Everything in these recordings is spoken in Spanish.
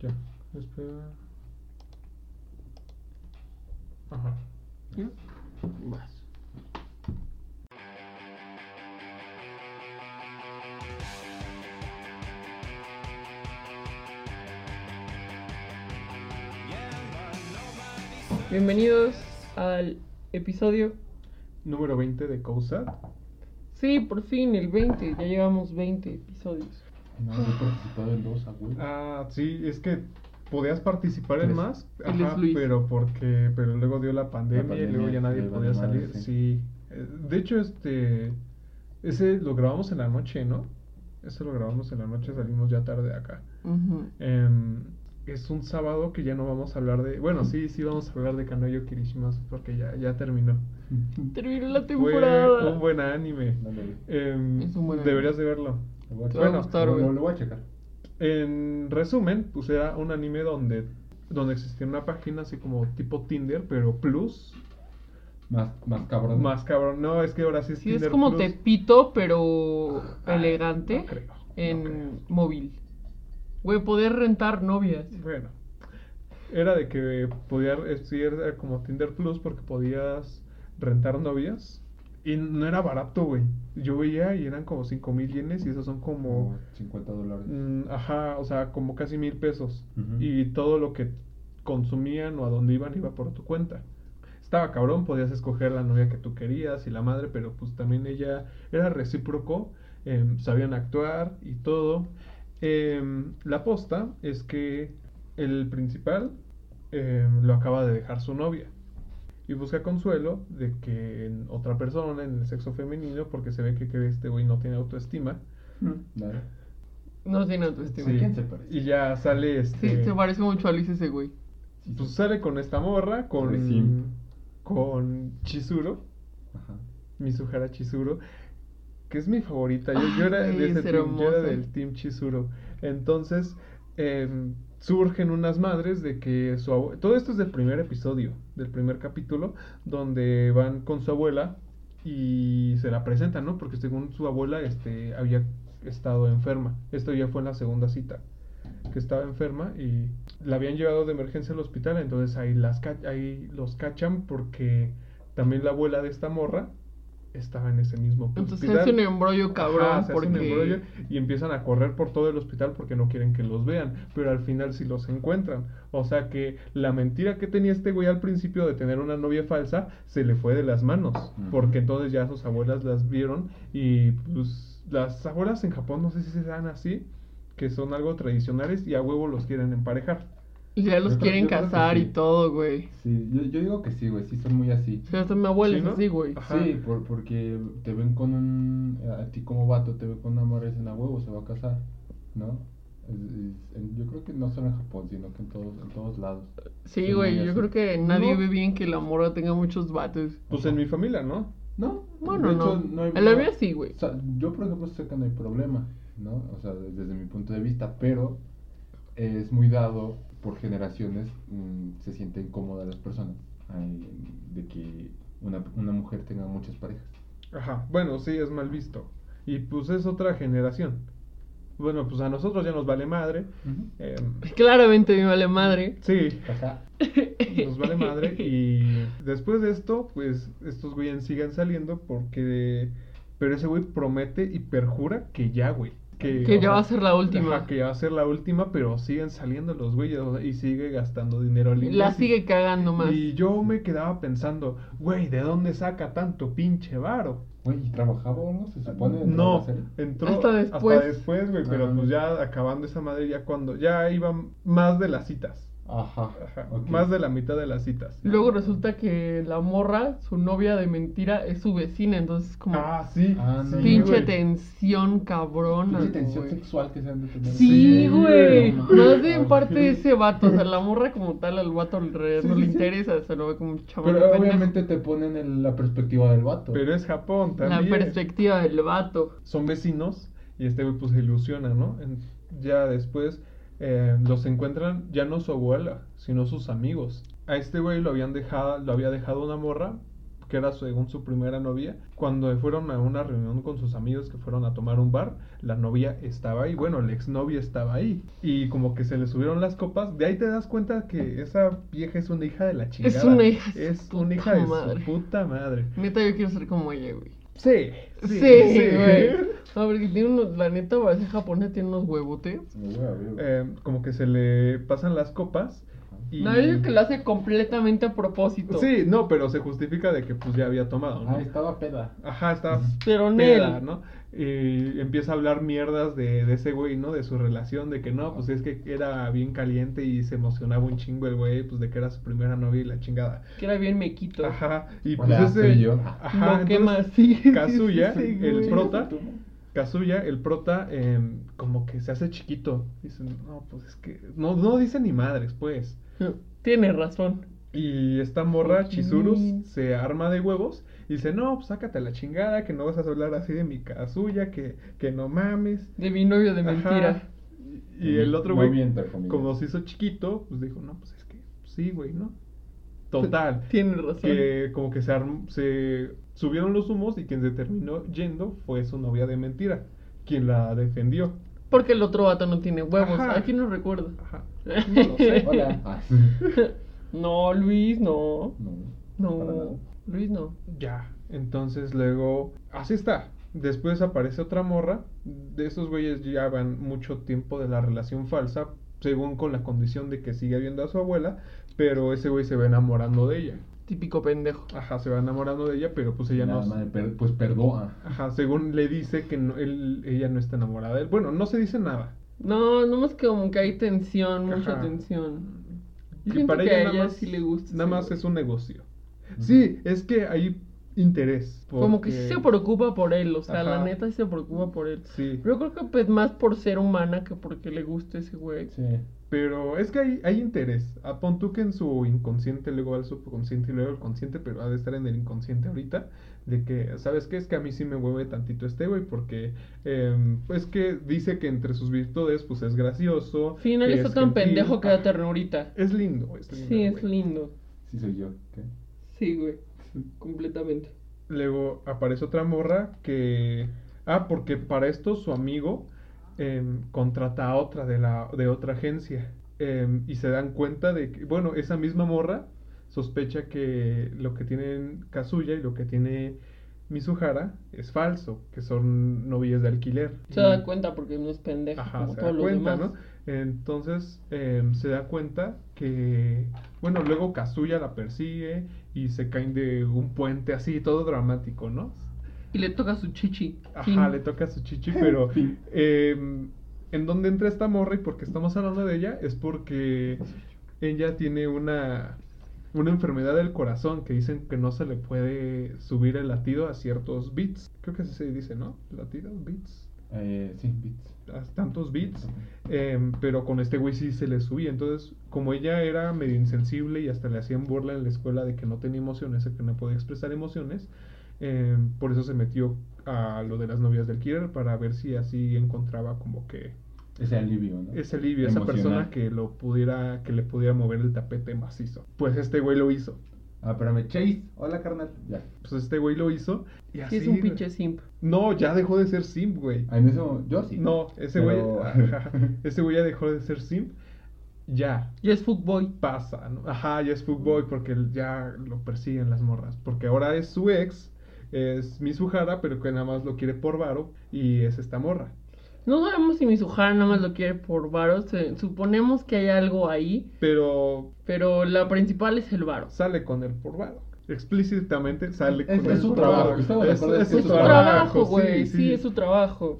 Ya, espera. Ajá. ¿Ya? Vas. Bienvenidos al episodio. Número 20 de COSAT. Sí, por fin, el 20. Ya llevamos 20 episodios. No, yo he participado en dos, güey. Ah, sí, es que podías participar en más, ajá, pero porque pero luego dio la pandemia, y pandemia, luego ya nadie podía madre, salir. sí. Sí. Eh, De hecho, este ese lo grabamos en la noche, ¿no? Ese lo grabamos en la noche, salimos ya tarde de acá. Em, es un sábado que ya no vamos a hablar de, bueno, sí, sí vamos a hablar de Kanoyo Kirishimasu porque ya ya terminó. Terminó la Fue temporada. un buen anime. Em, Es un buen deberías de verlo. Te va a gustar, Lo- güey. lo- Lo voy a checar. En resumen, pues era un anime donde, donde existía una página así como tipo Tinder, pero plus. Más, más cabrón. Más cabrón. No, es que ahora sí es Sí, es Tinder como Plus. Tepito, pero Ah, elegante no creo, no en creo. móvil. Güey, poder rentar novias. Bueno, era de que podía, eh, sí, era como Tinder Plus porque podías rentar novias. Y no era barato, güey. Yo veía y eran como 5 mil yenes y esos son como. Como 50 dólares. Mm, ajá, o sea, como casi mil pesos. Y todo lo que consumían o a dónde iban iba por tu cuenta. Estaba cabrón, podías escoger la novia que tú querías y la madre, pero pues también ella era recíproco, em, sabían actuar y todo. Em, la posta es que el principal em, lo acaba de dejar su novia y busca consuelo de que en otra persona, en el sexo femenino, porque se ve que, que este güey no tiene autoestima. Dale. No tiene autoestima. Sí. ¿A quién se parece? Y ya sale este. Sí, se parece mucho a Luis ese güey. Sí, Pues sí. sale con esta morra, con. Recién. Con Chizuru, Ajá. Mizuhara Chizuru, que es mi favorita. Yo, yo era, Ay, de ese es team, yo era del Team Chizuru. Entonces, em, surgen unas madres de que su abue- Todo esto es del primer episodio, del primer capítulo, donde van con su abuela y se la presentan, ¿no? Porque según su abuela este, había estado enferma. Esto ya fue en la segunda cita que estaba enferma y la habían llevado de emergencia al hospital, entonces ahí, las ahí los cachan porque también la abuela de esta morra estaba en ese mismo Entonces hospital. hace un embrollo cabrón Ajá, se hace un porque... embrollo y empiezan a correr por todo el hospital porque no quieren que los vean, pero al final sí los encuentran. O sea que la mentira que tenía este güey al principio de tener una novia falsa se le fue de las manos, porque entonces ya sus abuelas las vieron y pues las abuelas en Japón no sé si se dan así, que son algo tradicionales y a huevo los quieren emparejar. Y ya los Yo quieren creo casar y sí. todo, güey. Sí, yo, yo digo que sí, güey. Sí, son muy así. O sea, hasta mi abuela Sí, es ¿no? así, güey. Ajá. Sí, por, porque te ven con un. A ti como vato, te ven con una morra y dicen a huevo, se va a casar. ¿No? Yo creo que no solo en Japón, sino que en todos, en todos lados. Sí, güey, yo así. creo que nadie No. ve bien que la morra tenga muchos vatos. Pues en mi familia, ¿no? No, Bueno, de no. hecho, no hay. En la mía sí, güey. O sea, yo, por ejemplo, sé que no hay problema, ¿no? O sea, de- desde mi punto de vista, pero es muy dado por generaciones, mm, se sienten cómodas las personas ay, de que una, una mujer tenga muchas parejas. Ajá, bueno, sí, es mal visto. Y pues es otra generación. Bueno, pues a nosotros ya nos vale madre. em, Claramente me vale madre. sí, Ajá. nos vale madre. Y después de esto, pues estos güeyes siguen saliendo porque... Pero ese güey promete y perjura que ya, güey. Que, ya va a ser la última. ajá, que ya va a ser la última, pero siguen saliendo los güeyes o sea, y sigue gastando dinero al La sigue cagando más. Y yo me quedaba pensando, güey, ¿de dónde saca tanto pinche varo? Güey, ¿y trabajaba o no? Se supone. No, entró Hasta después. después, güey, pero Ah. pues ya acabando esa madre, ya cuando, ya iban más de las citas. Ajá. Más de la mitad de las citas. Luego resulta que la morra, su novia de mentira, es su vecina, entonces como Ah, sí. Ah, sí, no. pinche güey. tensión cabrona. Pinche tensión güey. sexual que se han de tener. Sí, Sí, güey. no Más de parte de ese vato. O sea, la morra como tal, al vato alrededor Sí, no sí, le sí. interesa. Se lo ve como un chaval. Pero obviamente te ponen en la perspectiva del vato. Pero es Japón La también. perspectiva del vato. Son vecinos y este güey pues se ilusiona, ¿no? En- ya después eh, los encuentran ya no su abuela, sino sus amigos. A este güey lo habían dejado, lo había dejado una morra que era según su primera novia, cuando fueron a una reunión con sus amigos que fueron a tomar un bar, la novia estaba ahí, bueno, la exnovia estaba ahí. Y como que se le subieron las copas, de ahí te das cuenta que esa vieja es una hija de la chingada. Es una hija de Es su una hija de madre. su puta madre. Neta, yo quiero ser como ella, güey. Sí, Sí, güey. No, porque tiene unos, la neta, ese japonés tiene unos huevotes. Eh, como que se le pasan las copas. Y... No, yo que lo hace completamente a propósito. Sí, no, pero se justifica de que pues ya había tomado, ¿no? Ah, estaba peda. Ajá, está Pero peda. ¿no? Y empieza a hablar mierdas de, de ese güey, ¿no? De su relación, de que no, pues es que era bien caliente y se emocionaba un chingo el güey, pues de que era su primera novia y la chingada. Que era bien mequito. Ajá, y pues Hola, ese... soy yo. Ajá, entonces, más sí. Kazuya, sí, sí, el güey. prota, Kazuya, el prota, em, como que se hace chiquito. Dicen, no, pues es que... No, no dice ni madres, pues. Tiene razón. Y esta morra, Chizurus, se arma de huevos y dice, no, pues sácate la chingada, que no vas a hablar así de mi Kazuya, que, que no mames. De mi novio de Ajá. mentira. Y el otro güey, como se hizo chiquito, pues dijo, no, pues es que sí, güey, ¿no? Total. Tiene razón. que como que se, arm- se subieron los humos y quien se terminó yendo fue su novia de mentira, quien la defendió. Porque el otro vato no tiene huevos. Ajá. Aquí no recuerdo. Ajá. No lo sé. Hola. Ah, No, Luis, no. no. para nada. No. Luis, no. Ya, entonces luego, así está. Después aparece otra morra. De esos güeyes ya van mucho tiempo de la relación falsa, según con la condición de que sigue viendo a su abuela, pero ese güey se va enamorando de ella. Típico pendejo. Ajá, se va enamorando de ella, pero pues ella Nada, no. madre, per- pues perdona. Ajá, según le dice que no- él, ella no está enamorada de él. Bueno, no se dice nada. No, nomás que como que hay tensión, mucha Ajá. tensión. Yo Que para que ella a nada ella más- sí le gusta. Nada más güey. es un negocio. Sí, es que hay interés. Como que sí se preocupa por él, o sea, la neta sí se preocupa por él. Sí. Yo creo que pues más por ser humana que porque le guste ese güey. Sí. Pero es que hay, hay interés. A pon tú que en su inconsciente, luego al subconsciente y luego al consciente, pero ha de estar en el inconsciente ahorita. De que, ¿sabes qué? Es que a mí sí me mueve tantito este güey, porque, em, pues que dice que entre sus virtudes, pues es gracioso. Al final que está es tan gentil. pendejo que da Ajá. ternurita. Es lindo, es lindo. Sí, es lindo. Sí soy yo. ¿Qué? Sí, güey. Completamente. Luego aparece otra morra que. Ah, porque para esto su amigo em, contrata a otra de, la, de otra agencia. Em, y se dan cuenta de que, bueno, esa misma morra sospecha que lo que tienen Kazuya y lo que tiene Mizuhara es falso, que son novias de alquiler. Se da cuenta porque no es pendejo Ajá, como se todos da los cuenta, demás. ¿no? Entonces em, se da cuenta que, bueno, luego Kazuya la persigue y se caen de un puente así, todo dramático, ¿no? Y le toca su chichi. Ajá, Fin. le toca su chichi, pero em, en donde entra esta morra y porque estamos hablando de ella es porque ella tiene una, una enfermedad del corazón que dicen que no se le puede subir el latido a ciertos beats. Creo que así se dice, ¿no? Latidos, beats. Eh, sí, bits. A tantos beats. Em, pero con este güey sí se le subía. Entonces, como ella era medio insensible y hasta le hacían burla en la escuela de que no tenía emociones, de que no podía expresar emociones, em, por eso se metió a lo de las novias del killer para ver si así encontraba como que Ese alivio, ¿no? ese alivio, esa persona que lo pudiera, que le pudiera mover el tapete macizo. Pues este güey lo hizo. Ah, espérame, Chase. Hola, carnal. Ya. Pues este güey lo hizo y Sí, así. es un pinche simp. No, ya dejó de ser simp, güey. Ah, en eso, yo sí. No, ese Pero- güey, ese güey ya dejó de ser simp. Ya, Ya es fuckboy. pasa, ¿no? Ajá, ya es fuckboy porque ya lo persiguen las morras. Porque ahora es su ex, es Mizuhara, pero que nada más lo quiere por varo y es esta morra. No sabemos si Mizuhara nada más lo quiere por varos. eh, Suponemos que hay algo ahí. Pero Pero la principal es el varo. sale con él por varo. Explícitamente sale Es- con es su trabajo, de Es, su trabajo, güey. sí, Sí, sí. es su trabajo.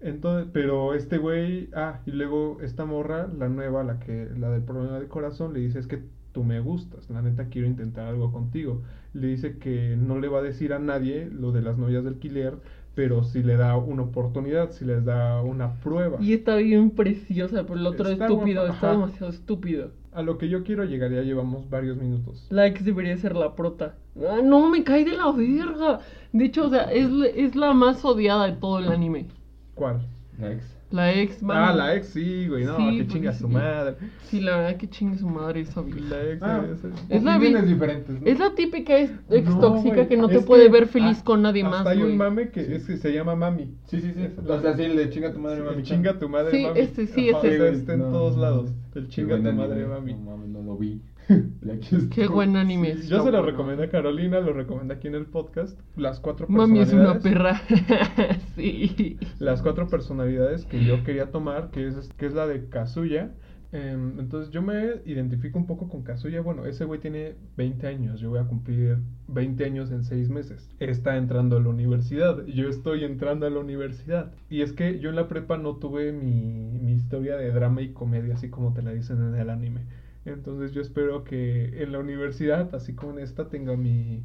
Entonces, pero este güey, ah, y luego esta morra, la nueva, la que, la del problema del corazón, le dice es que tú me gustas, la neta quiero intentar algo contigo. Le dice que no le va a decir a nadie lo de las novias del alquiler, pero si le da una oportunidad, si les da una prueba. Y está bien preciosa, pero el otro Está estúpido, guapa, está ajá. demasiado estúpido. A lo que yo quiero llegar, ya llevamos varios minutos. La ex debería ser la prota. Ah, no, me cae de la verga. De hecho, o sea, es, la- es la más odiada de todo el anime. ¿Cuál? La ex. La ex, Ah, vamos. la ex, sí, güey, no, Sí, que chinga porque su sí. madre. Sí, la verdad que chingue su madre esa vieja. La ex, Ah, esa- Es la diferentes, ¿no? Es la típica ex, ex No, tóxica güey, que no te es puede que ver feliz ah, con nadie hasta más, hay güey. un mame que, es que se llama mami. Sí, sí, sí. Es- O sea, sí, el de chinga tu madre, Sí, mami. el chinga tu madre, Sí, mami. este, sí, Ajá, ese. o sea, está en todos lados. El chinga tu madre, mami. No mames, no lo vi. Qué buen anime. Sí, yo se lo bueno. recomendé a Carolina, lo recomendé aquí en el podcast. Las cuatro Mami es una personalidades- perra. sí. Las cuatro personalidades que yo quería tomar, que es, que es la de Kazuya. Em, entonces yo me identifico un poco con Kazuya. Bueno, ese güey tiene 20 años. Yo voy a cumplir 20 años en 6 meses. Está entrando a la universidad. Yo estoy entrando a la universidad. Y es que yo en la prepa no tuve mi, mi historia de drama y comedia, así como te la dicen en el anime. Entonces yo espero que en la universidad, así como en esta, tenga mi,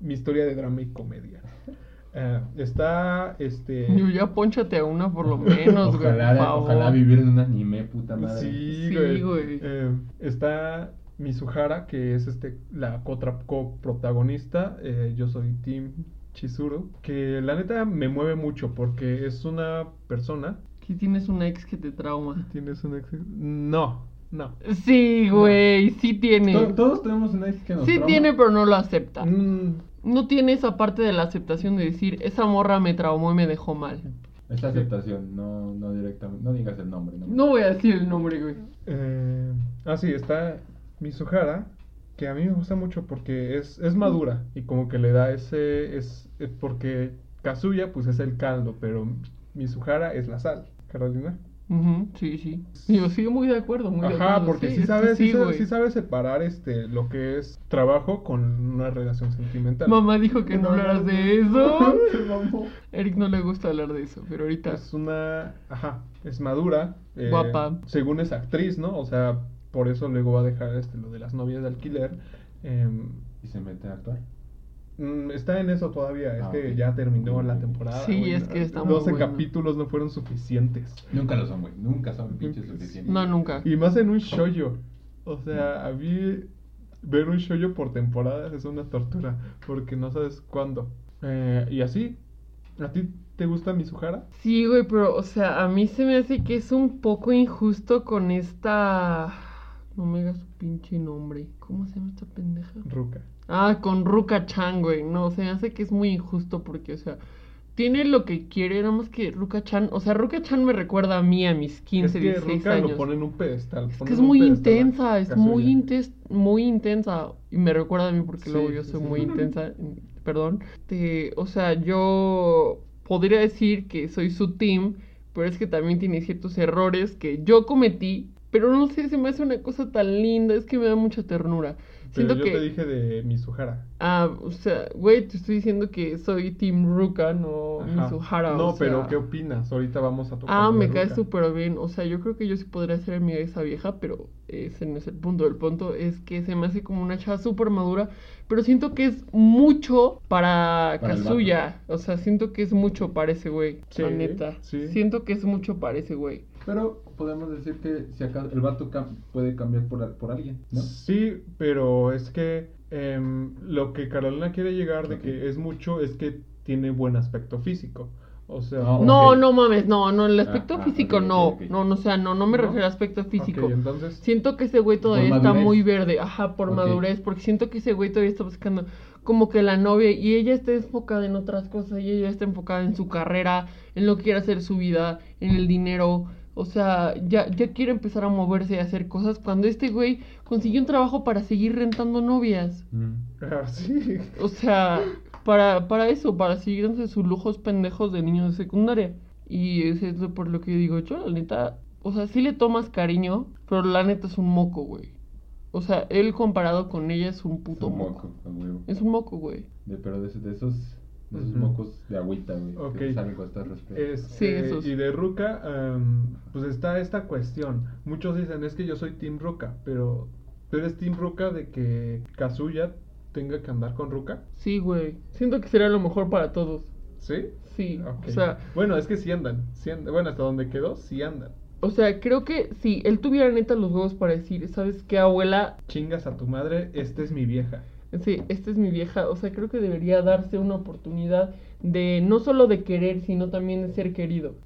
mi historia de drama y comedia. Eh, está este. Yo ya ponchate a una por lo menos, güey. Ojalá, ojalá vivir en un anime, puta madre. Sí, Sí, güey. güey. Eh, está Mizuhara, que es este la cotra- coprotagonista. Eh, yo soy Team Chizuru. Que la neta me mueve mucho porque es una persona. Aquí tienes una ex que te trauma. ¿Tienes un ex? No, no. Sí, güey, sí tiene. To- Todos tenemos una ex que nos Sí trauma. tiene, pero no lo acepta. Mm, No tiene esa parte de la aceptación de decir, esa morra me traumó y me dejó mal. Es la aceptación, no, no directamente. No digas el nombre. No, No voy a decir el nombre, güey. eh, ah, sí, está Mizuhara. Que a mí me gusta mucho porque es, es madura. Y como que le da ese. Es, es porque Kazuya, pues es el caldo. Pero Mizuhara es la sal. Carolina. Ujú, sí, sí. Yo sí, muy de acuerdo, muy de Ajá, acuerdo. porque Sí, sabes, sí, sí, sabes, separar este lo que es trabajo con una relación sentimental. Mamá dijo que no hablaras de eso. Eric no le gusta hablar de eso, pero ahorita. Es una, ajá, es madura, eh, Guapa. según es actriz, ¿no? O sea, por eso luego va a dejar este lo de las novias de alquiler. em, Y se mete a actuar. Mm, está en eso todavía, es Ah, que ya terminó la temporada. Sí, es que está muy 12 bueno. capítulos no fueron suficientes. Nunca lo son, güey. Nunca son pinches suficientes. No, nunca. Y más en un shoyo. O sea, a mí ver un shoyo por temporadas es una tortura. Porque no sabes cuándo. Eh, y así, ¿a ti te gusta Mizuhara? Sí, güey, pero, o sea, a mí se me hace que es un poco injusto con esta. No me digas su pinche nombre. ¿Cómo se llama esta pendeja? Ruka. Ah, con Ruka Chan, güey. No, se me hace que es muy injusto porque, o sea, tiene lo que quiere, nada más que Ruka Chan. O sea, Ruka Chan me recuerda a mí a mis 15, es que 16 Ruka años. lo pone en un pedestal. Es que es muy intensa, es muy, intes muy intensa. Y me recuerda a mí porque Sí, luego yo soy sí. muy intensa. Perdón. Te- o sea, yo podría decir que soy su team, pero es que también tiene ciertos errores que yo cometí. Pero no sé, se me hace una cosa tan linda, es que me da mucha ternura. Pero Siento yo que... te dije de Mizuhara. Ah, o sea, güey, te estoy diciendo que soy Team Ruka, no Ajá. Mizuhara. No, o pero. ¿qué opinas? Ahorita vamos a tocar. Ah, me cae súper bien. O sea, yo creo que yo sí podría ser amiga de esa vieja, pero ese no es el punto. El punto es que se me hace como una chava súper madura, pero siento que es mucho para, Para Kazuya. O sea, siento que es mucho para ese güey, Sí, la neta. sí. Siento que es mucho para ese güey. Pero podemos decir que si acaso el vato cam- puede cambiar por, por alguien, ¿no? Sí, pero es que em, lo que Carolina quiere llegar de que es mucho es que tiene buen aspecto físico. O sea, No, No, no mames, no, no, el aspecto ah, físico ok, ok, no. No, no, o sea, no, no me ¿No? refiero a aspecto físico. entonces, Siento que ese güey todavía está madurez. muy verde, ajá, por madurez, porque siento que ese güey todavía está buscando como que la novia y ella está enfocada en otras cosas y ella está enfocada en su carrera, en lo que quiere hacer su vida, en el dinero. O sea, ya, ya quiere empezar a moverse y a hacer cosas cuando este güey consiguió un trabajo para seguir rentando novias. Mm. ah, sí. O sea, para, para eso, para seguir dándose sus lujos pendejos de niños de secundaria. Y eso es por lo que digo yo, la neta, o sea, sí le tomas cariño, pero la neta es un moco, güey. O sea, él comparado con ella es un puto Un moco. Es un moco, güey. De, pero de, de esos, de esos mocos de agüita, güey. Ok. Que salen con estas respuestas. Sí, esos. Y de Ruka, em, pues está esta cuestión. Muchos dicen, es que yo soy Team Ruka, pero ¿tú eres Team Ruka de que Kazuya tenga que andar con Ruka? Sí, güey. Siento que sería lo mejor para todos. ¿Sí? Sí, o sea, bueno, es que sí andan, sí andan. Bueno, hasta donde quedó, sí andan. o sea, creo que si él tuviera neta los huevos para decir, ¿sabes qué, abuela? Chingas a tu madre, esta es mi vieja. Sí, esta es mi vieja. O sea, creo que debería darse una oportunidad de no solo de querer, sino también de ser querido.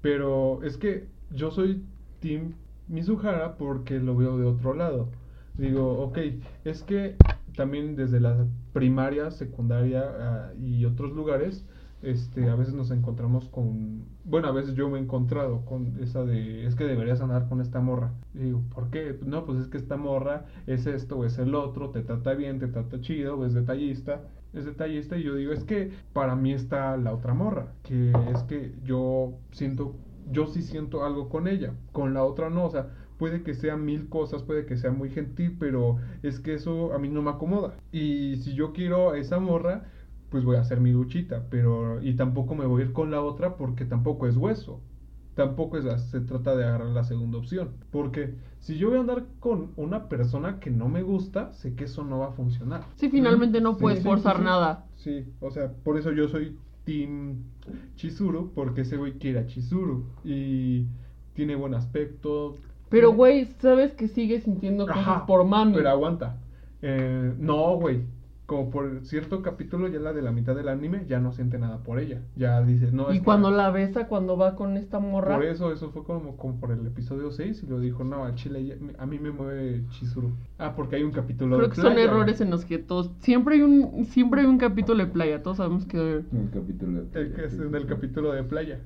Pero es que yo soy Team Mizuhara porque lo veo de otro lado. Digo, ok, es que también desde la primaria, secundaria ah, y otros lugares, este, a veces nos encontramos con, bueno, a veces yo me he encontrado con esa de, es que deberías andar con esta morra. Y digo, ¿por qué? No, pues es que esta morra es esto es el otro, te trata bien, te trata chido, es detallista, es detallista. Y yo digo, es que para mí está la otra morra, que es que yo siento, yo sí siento algo con ella, con la otra no, o sea, puede que sea mil cosas, puede que sea muy gentil, pero es que eso a mí no me acomoda. Y si yo quiero a esa morra, pues voy a hacer mi luchita, pero y tampoco me voy a ir con la otra porque tampoco es hueso. Tampoco es se trata de agarrar la segunda opción, porque si yo voy a andar con una persona que no me gusta, sé que eso no va a funcionar. Sí, finalmente no puedes sí, forzar sí, sí. nada. Sí, o sea, por eso yo soy Team Chizuru, porque ese güey quiere a Chizuru y tiene buen aspecto. Pero, güey, sabes que sigues sintiendo cosas Ajá, por mami. Pero aguanta. Eh, no, güey. Como por cierto capítulo, ya la de la mitad del anime, ya no siente nada por ella. Ya dice, no. y es que- cuando la besa, cuando va con esta morra. Por eso, eso fue como, como por el episodio 6 y lo dijo, no, a Chile, ya- a mí me mueve Chizuru. Ah, porque hay un capítulo Creo de que son playa, errores en los que todos. Siempre hay un siempre hay un capítulo de playa. Todos sabemos que. El capítulo. El que es en el capítulo de playa.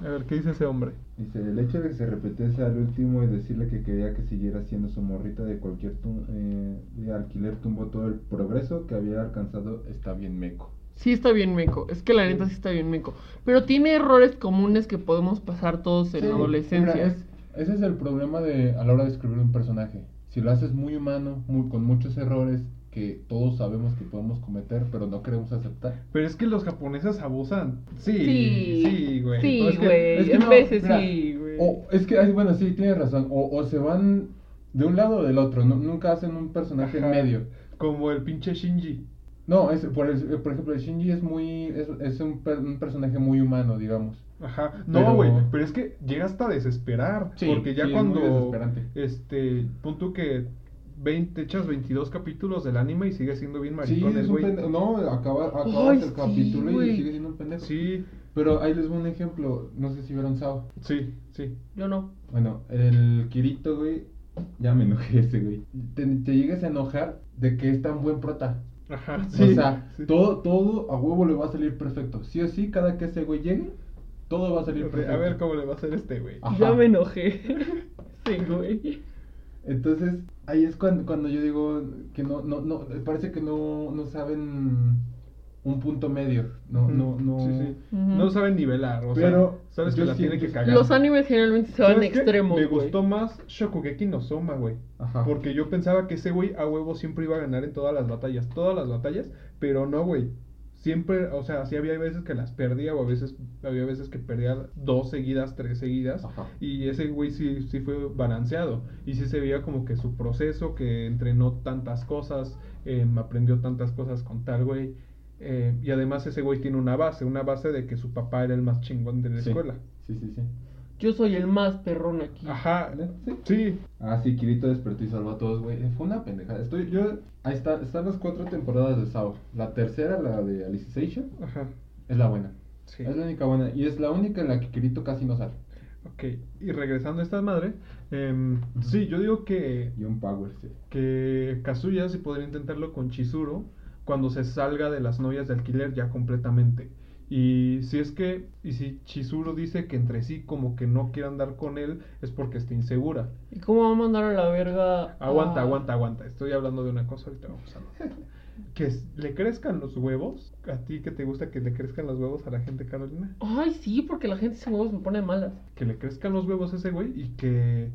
A ver, ¿qué dice ese hombre? Dice, el hecho de que se repitiese al último y decirle que quería que siguiera siendo su morrita de cualquier tum- eh, de alquiler tumbó todo el progreso que había alcanzado está bien meco. Sí está bien meco. Es que la neta sí está bien meco. Pero tiene errores comunes que podemos pasar todos en Sí, la adolescencia. mira, es- ese es el problema de a la hora de escribir un personaje. Si lo haces muy humano, muy, con muchos errores que todos sabemos que podemos cometer, pero no queremos aceptar. Pero es que los japoneses abusan. Sí, Sí, sí, güey. sí, es que- güey. es que en no, veces mira, sí, güey. O es que, bueno, sí, tienes razón. O, o se van de un lado o del otro. nu- nunca hacen un personaje en medio. Como el pinche Shinji. No, es, por, el- por ejemplo, el Shinji es muy es, es un, per- un personaje muy humano, digamos. Ajá. No, güey. Pero es que llega hasta a desesperar. Sí, porque ya sí, es muy cuando. desesperante. Este. Punto que. 20, echas 22 capítulos del anime y sigue siendo bien Sí, maricón es el un güey. pendejo. No, acaba, acabas Ay, el sí, capítulo y sigue siendo un pendejo. Sí, Pero ahí les voy un ejemplo. No sé si vieron Sao. sí, sí. Yo no. Bueno, el Kirito, güey. Ya me enojé ese, güey. Te, te llegas a enojar de que es tan buen prota. Ajá. o Sí, sea, sí. todo, todo a huevo le va a salir perfecto. Sí o sí, cada que ese güey llegue, todo va a salir perfecto. A ver cómo le va a hacer este, güey. Ajá. Ya me enojé. sí, güey. Entonces, ahí es cuando, cuando yo digo que no, no, no, parece que no, no saben un punto medio. No, Ujú, no, no. Sí, sí. Ujú. No saben nivelar. O Pero sea, sabes que la tiene que cagar. Los animes generalmente se van extremos. Me güey. gustó más Shokugeki no Soma, güey. Ajá. Porque yo pensaba que ese güey a huevo siempre iba a ganar en todas las batallas. Todas las batallas, pero no, güey. Siempre, o sea, sí había veces que las perdía o a veces había veces que perdía dos seguidas, tres seguidas. Ajá. Y ese güey sí, sí fue balanceado. Y sí se veía como que su proceso, que entrenó tantas cosas, em, aprendió tantas cosas con tal güey. eh, y además ese güey tiene una base, una base de que su papá era el más chingón de la Sí. escuela. Sí, sí, sí. Yo soy el más perrón aquí. Ajá, Sí. sí. Ah, sí, Kirito despertó y salvó a todos, güey. Fue una pendejada. Estoy, yo, ahí está, están las cuatro temporadas de Sao. La tercera, la de Alicization, Ajá. es la buena. Sí. Es la única buena. Y es la única en la que Kirito casi no sale. Ok, y regresando a esta madre, em, sí, yo digo que, Y un Power, sí. que Kazuya sí podría intentarlo con Chizuru cuando se salga de las novias de alquiler ya completamente. Y si es que, y si Chizuru dice que entre sí como que no quiere andar con él, es porque está insegura. ¿Y cómo va a mandar a la verga? Aguanta, a- aguanta, aguanta. Estoy hablando de una cosa, ahorita vamos a hablar. Que le crezcan los huevos. ¿A ti que te gusta que le crezcan los huevos a la gente, Carolina? Ay, sí, porque la gente sin huevos me pone malas. que le crezcan los huevos a ese güey y que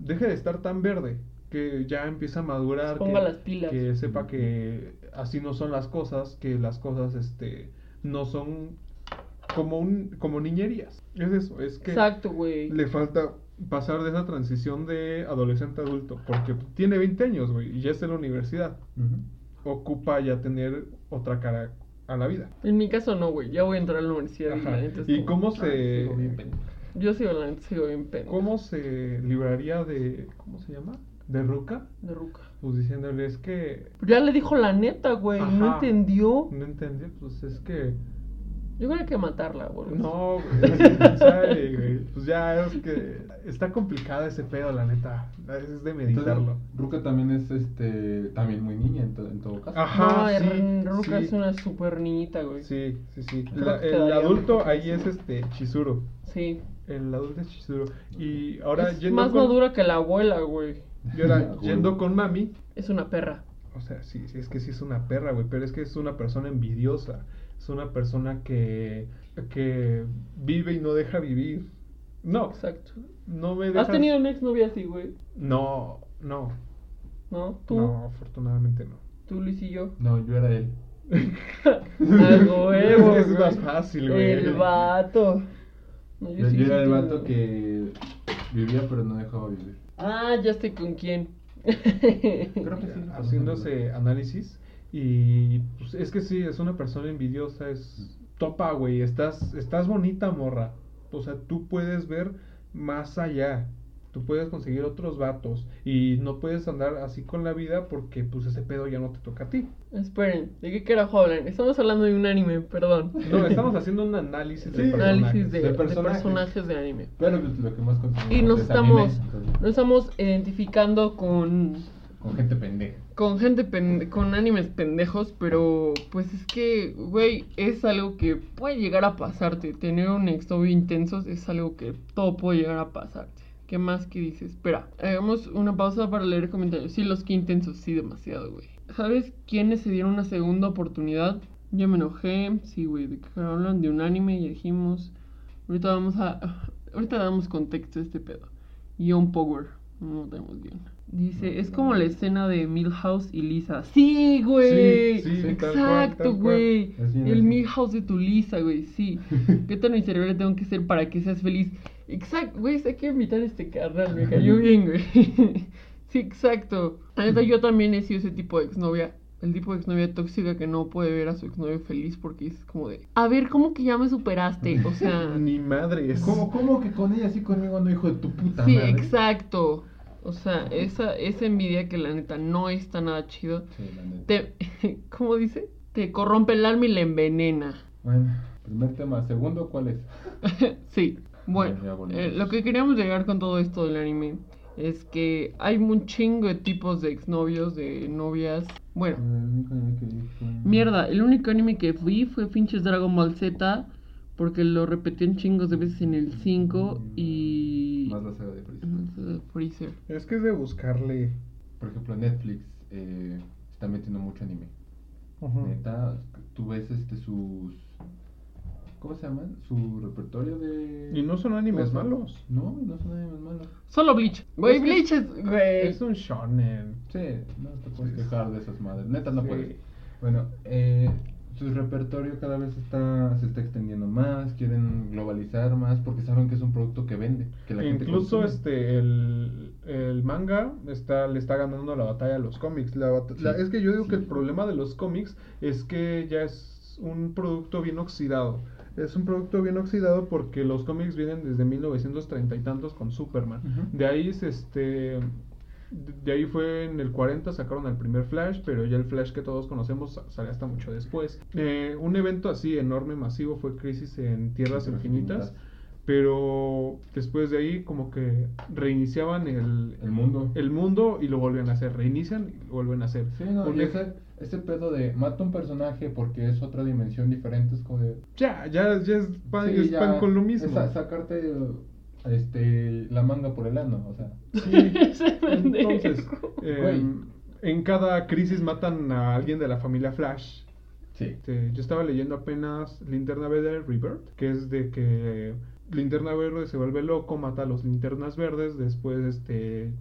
deje de estar tan verde, que ya empiece a madurar, Se ponga que, las pilas. que sepa que así no son las cosas, que las cosas este no son como un como niñerías. Es eso, es que Exacto, güey. le falta pasar de esa transición de adolescente a adulto, porque tiene 20 años, güey, y ya está en la universidad. Ocupa ya tener otra cara a la vida. En mi caso no, güey. Ya voy a entrar a la universidad. y Ajá. la neta es ¿Y como- cómo se sigo bien pendejo. Yo sigo, la neta sigo bien pena. ¿Cómo se libraría de. ¿Cómo se llama? ¿De Ruka? De ruca. Pues diciéndole, es que. Ya le dijo la neta, güey. No entendió. No entendió, pues es que. Yo creo que hay que matarla, güey. No, güey. sabe, güey. Pues ya es que está complicado ese pedo, la neta. Es de meditarlo. Entonces, Ruka también es este también muy niña en, to- en todo caso. Ajá. no, sí, Ruka sí. es una super niñita, güey. Sí, sí, sí. La- el adulto ahí es este Chizuru. Sí. El adulto es Chizuru. Y ahora es más con, madura que la abuela, güey. Y ahora Güey. yendo con mami, Es una perra. o sea, sí, sí, es que sí es una perra, güey, pero es que es una persona envidiosa. Es una persona que, que vive y no deja vivir. No, Exacto. no me ¿Has tenido una exnovia así, güey? No, no. ¿No? ¿Tú? No, afortunadamente no. ¿Tú, Luis y yo? No, yo era él. Algo, Es huevo, que es güey. más fácil, güey. El vato. No, Yo, sí yo era el vato que vivía pero no dejaba vivir. Ah, ya sé con quién. Creo que sí. haciéndose análisis y pues, es que sí, es una persona envidiosa, es topa, güey, estás, estás bonita, morra. O sea, tú puedes ver más allá. Tú puedes conseguir otros vatos y no puedes andar así con la vida porque pues ese pedo ya no te toca a ti. Esperen, ¿de qué carajo hablan? Estamos hablando de un anime, perdón. No, estamos haciendo un análisis de Sí. Análisis de, de de personajes. personajes de anime. Pero pues, lo que más Y nos anime, estamos, nos estamos identificando con, con gente pendeja. con gente, pen- con animes pendejos, pero pues es que, güey, es algo que puede llegar a pasarte. Tener un exnovio intenso es algo que todo puede llegar a pasarte. ¿Qué más que dices? Espera, hagamos una pausa para leer comentarios. Sí, los que intensos, sí, demasiado, güey. ¿Sabes quiénes se dieron una segunda oportunidad? Yo me enojé, sí, güey, de que hablan de un anime, ya dijimos. Ahorita vamos a. Ahorita damos contexto a este pedo. Young Power. No tenemos guion. Dice, es como la escena de Milhouse y Lisa. Sí, güey. Sí, Exacto, güey. El. Milhouse de tu Lisa, güey. Sí. ¿Qué tan miserable tengo que ser para que seas feliz? Exacto, güey. Hay que invitar a este carnal. Me cayó bien, güey. sí, exacto. La neta, yo también he sido ese tipo de exnovia. El tipo de exnovia tóxica que no puede ver a su exnovio feliz porque es como de, a ver, ¿cómo que ya me superaste? O sea, Ni madres. ¿Cómo, ¿Cómo que con ella así conmigo no, hijo de tu puta sí, madre? exacto. O sea, esa, esa envidia que la neta no está nada chido. Sí, la neta. Te, ¿Cómo dice? Te corrompe el alma y la envenena. Bueno, primer tema. Segundo, ¿cuál es? sí, bueno, eh, lo que queríamos llegar con todo esto del anime es que hay un chingo de tipos de exnovios, de novias. Bueno, El único anime que vi fue- mierda, el único anime que vi fue pinches Dragon Ball Z porque lo repetían chingos de veces en el 5 y... Más la saga de Freezer. Freezer. Es que es de buscarle. Por ejemplo, Netflix eh, está metiendo mucho anime. Neta, tú ves este sus. ¿Cómo se llaman? Su repertorio de. Y no son animes cosas. malos. No, no son animes malos. Solo Bleach. Güey, Bleach es... Güey. Es un shonen. Sí, no te puedes Sí. quejar de esas madres. Neta, no Sí. puedes. Bueno, eh, su repertorio cada vez está, se está extendiendo más, quieren globalizar más porque saben que es un producto que vende. Que la gente Incluso este el, el manga está le está ganando la batalla a los cómics. La bata- Sí, la- es que yo digo que el problema de los cómics es que ya es un producto bien oxidado. Es un producto bien oxidado porque los cómics vienen desde 1930 y tantos con Superman. De ahí es este de- ahí fue en el 40 sacaron el primer Flash, pero ya el Flash que todos conocemos sa- salió hasta mucho después. Eh, un evento así enorme, masivo, fue Crisis en Tierras Tierras Infinitas. Infinitas. Pero después de ahí como que reiniciaban el, El mundo. el mundo y lo vuelven a hacer. Reinician y lo vuelven a hacer. Sí, no, y ese, ese pedo de mata un personaje porque es otra dimensión diferente, es como de. Ya, ya, ya es pan, Sí, es ya, pan con lo mismo. es sa- sacarte este, la manga por el ano, o sea. Sí. Entonces, em, en cada crisis matan a alguien de la familia Flash. Sí. Este, yo estaba leyendo apenas Linterna Verde Rebirth, que es de que Linterna Verde se vuelve loco, mata a los linternas verdes, después este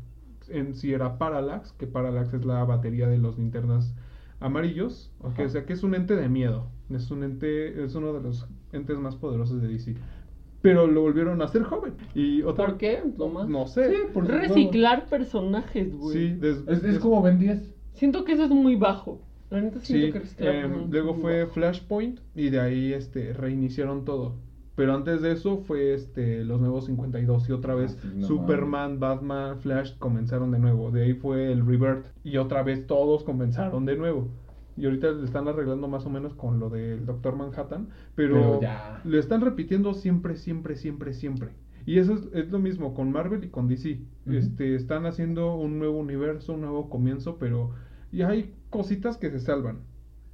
en sí era Parallax, que Parallax es la batería de los linternas amarillos, ok, Ajá. o sea que es un ente de miedo, es un ente, es uno de los entes más poderosos de DC. Pero lo volvieron a hacer joven. Y otra ¿Por qué? Tomás? No sé. Sí, por Reciclar personajes, güey. Sí, des- Es, como Ben 10. Siento que eso es muy bajo. La neta siento Sí, que reciclar personajes luego fue bajo. Flashpoint y de ahí este reiniciaron todo. Pero antes de eso fue este los nuevos 52 y otra Ah, vez no Superman, Batman, Flash comenzaron de nuevo. De ahí fue el Rebirth y otra vez todos comenzaron de nuevo. Y ahorita le están arreglando más o menos con lo del Doctor Manhattan. Pero, Pero ya. le están repitiendo siempre, siempre, siempre, siempre. Y eso es, es lo mismo con Marvel y con DC. Este, están haciendo un nuevo universo, un nuevo comienzo, pero y hay cositas que se salvan.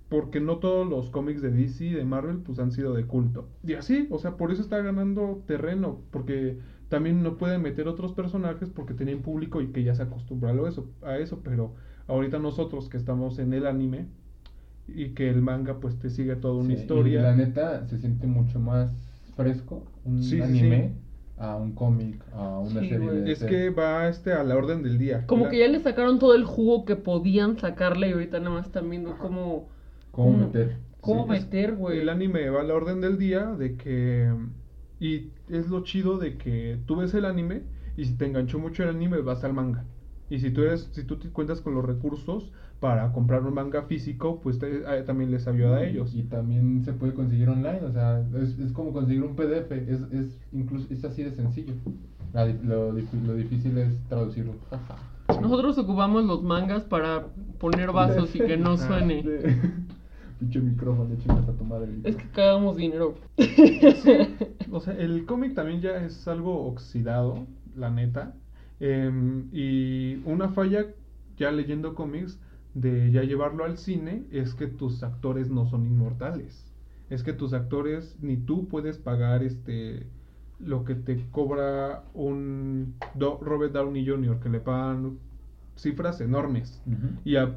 Porque no todos los cómics de DC y de Marvel pues han sido de culto. Y así, o sea, por eso está ganando terreno. Porque también no pueden meter otros personajes porque tienen público y que ya se acostumbró a eso, a eso. Pero ahorita nosotros que estamos en el anime y que el manga pues te sigue toda una Sí, y historia. la neta se siente mucho más fresco un Sí, anime sí. a un cómic, a una Sí, serie de Es que va este a la orden del día. Como que ya le sacaron todo el jugo que podían sacarle y ahorita nada más están viendo cómo, cómo Mm. meter. cómo Sí, meter, güey. El anime va a la orden del día de que... Y es lo chido de que tú ves el anime y si te enganchó mucho el anime vas al manga. Y si tú eres, si tú te cuentas con los recursos para comprar un manga físico, pues te- eh, también les ayuda a ellos. Y también se puede conseguir online, o sea, es, es como conseguir un PDF, es, es incluso es así de sencillo. La lo, lo difícil es traducirlo. Nosotros ocupamos los mangas para poner vasos y que no Ah, suene. Pinche micrófono, chingas a tu madre. Es que cagamos dinero. O sea, el cómic también ya es algo oxidado, la neta. Em, y una falla, ya leyendo cómics, de ya llevarlo al cine, es que tus actores no son inmortales. Es que tus actores, ni tú puedes pagar este lo que te cobra un Do- Robert Downey Jr., que le pagan cifras enormes. Y a-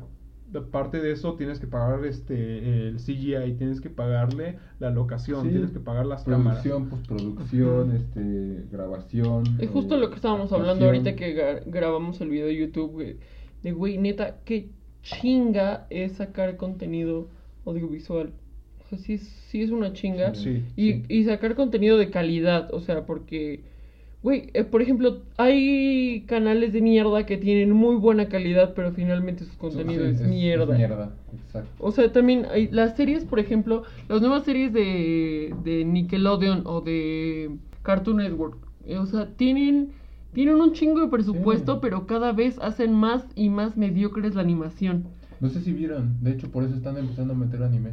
aparte de eso, tienes que pagar este el CGI, tienes que pagarle la locación, Sí, tienes que pagar las cámaras. Producción, postproducción, este, grabación. Es justo eh, lo que estábamos hablando ahorita que gra- grabamos el video de YouTube. De, güey, neta, qué chinga es sacar contenido audiovisual. O sea, sí es, sí es una chinga. Sí, y, sí. y sacar contenido de calidad, o sea, porque, güey, eh, por ejemplo, hay canales de mierda que tienen muy buena calidad, pero finalmente su contenido Sí, es, mierda. mierda, exacto. O sea, también hay las series, por ejemplo, las nuevas series de, de Nickelodeon o de Cartoon Network, eh, o sea, tienen, tienen un chingo de presupuesto, Sí. pero cada vez hacen más y más mediocres la animación. No sé si vieron, de hecho por eso están empezando a meter anime.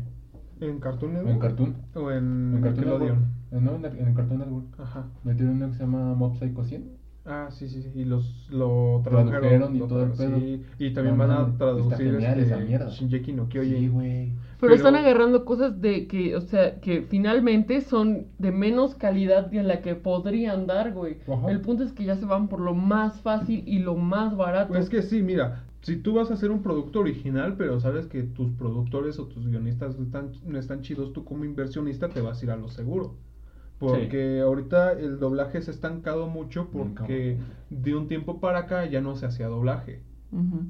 ¿En Cartoon En Network? Cartoon. ¿O en, En Cartoon Nickelodeon? Network. No, en, en Cartoon Network. Ajá. Metieron uno que se llama Mob Psycho 100. Ah, sí, sí, sí. Y los lo Tradujeron tradujeron. y lo todo el pedo. sí, Y también No van a traducir genial este, esa mierda. Shingeki no Kyojin. Sí, güey. Pero, Pero- están agarrando cosas de que, o sea, que finalmente son de menos calidad de la que podrían dar, güey. Ajá. El punto es que ya se van por lo más fácil y lo más barato. Pues es que sí, mira, si tú vas a hacer un producto original, pero sabes que tus productores o tus guionistas no están, no están chidos, tú como inversionista te vas a ir a lo seguro. Porque ahorita el doblaje se ha estancado mucho porque de un tiempo para acá ya no se hacía doblaje.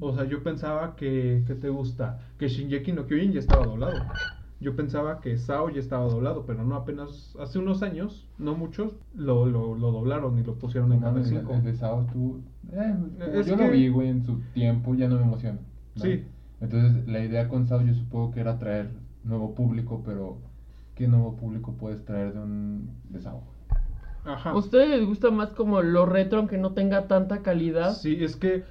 O sea, yo pensaba que, que te gusta, que Shingeki no Kyojin ya estaba doblado. Yo pensaba que Sao ya estaba doblado, pero no apenas hace unos años, no muchos, lo, lo, lo doblaron y lo pusieron No en Canal 5. el de Sao tú. Eh, yo que- lo vi, güey, en su tiempo, ya no me emociona. ¿no? Sí. Entonces, la idea con Sao yo supongo que era traer nuevo público, pero ¿qué nuevo público puedes traer de un de Sao? Ajá. ¿A ustedes les gusta más como lo retro aunque no tenga tanta calidad? Sí, es que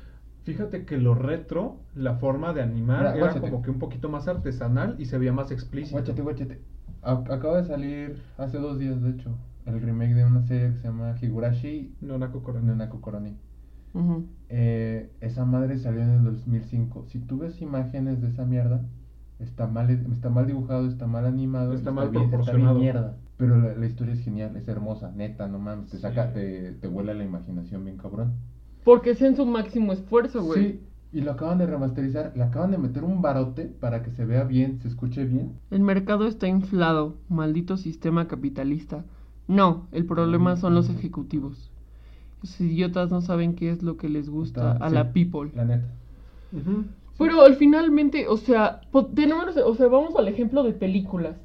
fíjate que lo retro, la forma de animar Mira, era guáchate. como que un poquito más artesanal y se veía más explícito. Guáchate, guáchate. A- acaba de salir hace dos días, de hecho, el remake de una serie que se llama Higurashi No, Nako no Korone. Ujú. Eh, esa madre salió en el 2005. Si tú ves imágenes de esa mierda, está mal, está mal dibujado, está mal animado, Está mal bien- proporcionado. bien mierda. Pero la, la historia es genial, es hermosa, neta, no mames, te Sí. saca, te, te vuela la imaginación bien cabrón. Porque es en su máximo esfuerzo, güey. Sí, y lo acaban de remasterizar, le acaban de meter un barote para que se vea bien, se escuche bien. El mercado está inflado, maldito sistema capitalista. No, el problema son los ejecutivos. Esos idiotas no saben qué es lo que les gusta Está- a sí, la people. La neta. Pero al finalmente, o sea, tenemos, o sea, vamos al ejemplo de películas.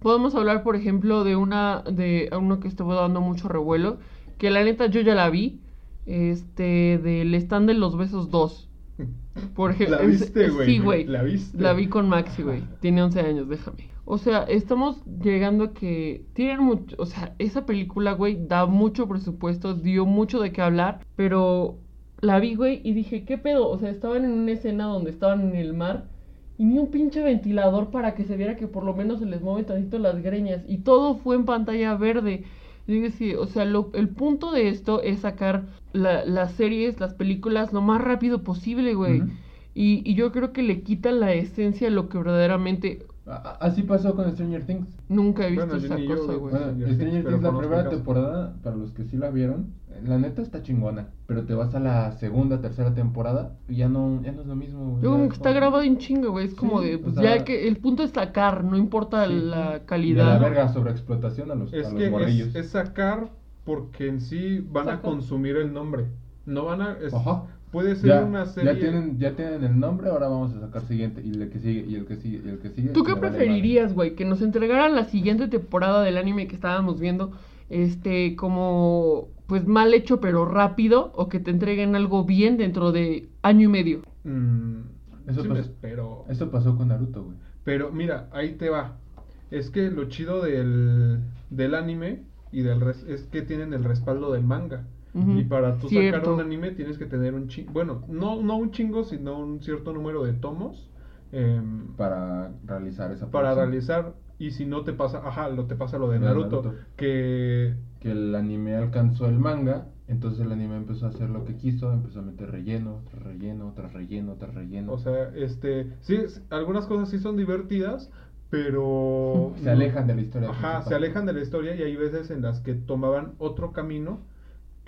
Podemos hablar, por ejemplo, de una, de uno que estuvo dando mucho revuelo, que la neta yo ya la vi, este, del stand de los besos 2. Por ejemplo, La viste, güey. Sí, güey. La viste. La vi con Maxi, güey. Tiene 11 años, déjame. O sea, estamos llegando a que tienen mucho, o sea, esa película, güey, da mucho presupuesto, dio mucho de qué hablar, pero la vi, güey, y dije, ¿qué pedo? O sea, estaban en una escena donde estaban en el mar Y ni un pinche ventilador para que se viera que por lo menos se les mueven tantito las greñas. Y todo fue en pantalla verde. Digo, sí, o sea, lo- el punto de esto es sacar la- las series, las películas lo más rápido posible, güey. Y, y yo creo que le quitan la esencia a lo que verdaderamente Así pasó con Stranger Things. nunca he visto Bueno, esa cosa, güey. Bueno, Stranger Things, la primera temporada, para los que sí la vieron, la neta está chingona. Pero te vas a la segunda, tercera temporada y ya no, ya no es lo mismo. güey. Yo como que está grabado en chinga, güey. Es como Sí, de, o pues sea- ya que el punto es sacar, no importa Sí. la De calidad. la verga sobreexplotación a los, Es a los que morrillos. es, es sacar porque en sí van a consumir el nombre. No van a. es- Ajá. Puede ser Ya, una serie. ya tienen, ya tienen el nombre, ahora vamos a sacar siguiente. Y el que sigue, y el que sigue, y el que sigue. ¿Tú qué preferirías, güey? Que nos entregaran la siguiente temporada del anime que estábamos viendo, este, como, pues mal hecho pero rápido, o que te entreguen algo bien dentro de año y medio? Mm, Eso sí pasó. madre. Eso pasó con Naruto, güey. Pero mira, ahí te va. Es que lo chido del, del anime y del res- es que tienen el respaldo del manga. Y para tú sacar un anime tienes que tener un chingo, bueno, no, no un chingo, sino un cierto número de tomos em, Para realizar esa para producción. realizar. Y si no te pasa, ajá, lo te pasa lo de Naruto, Naruto. que que el anime alcanzó el manga, entonces el anime empezó a hacer lo que quiso, empezó a meter relleno, tras relleno, tras relleno, tras relleno. O sea, este, sí, algunas cosas sí son divertidas, pero Se alejan de la historia Ajá, principal. se alejan de la historia y hay veces en las que tomaban otro camino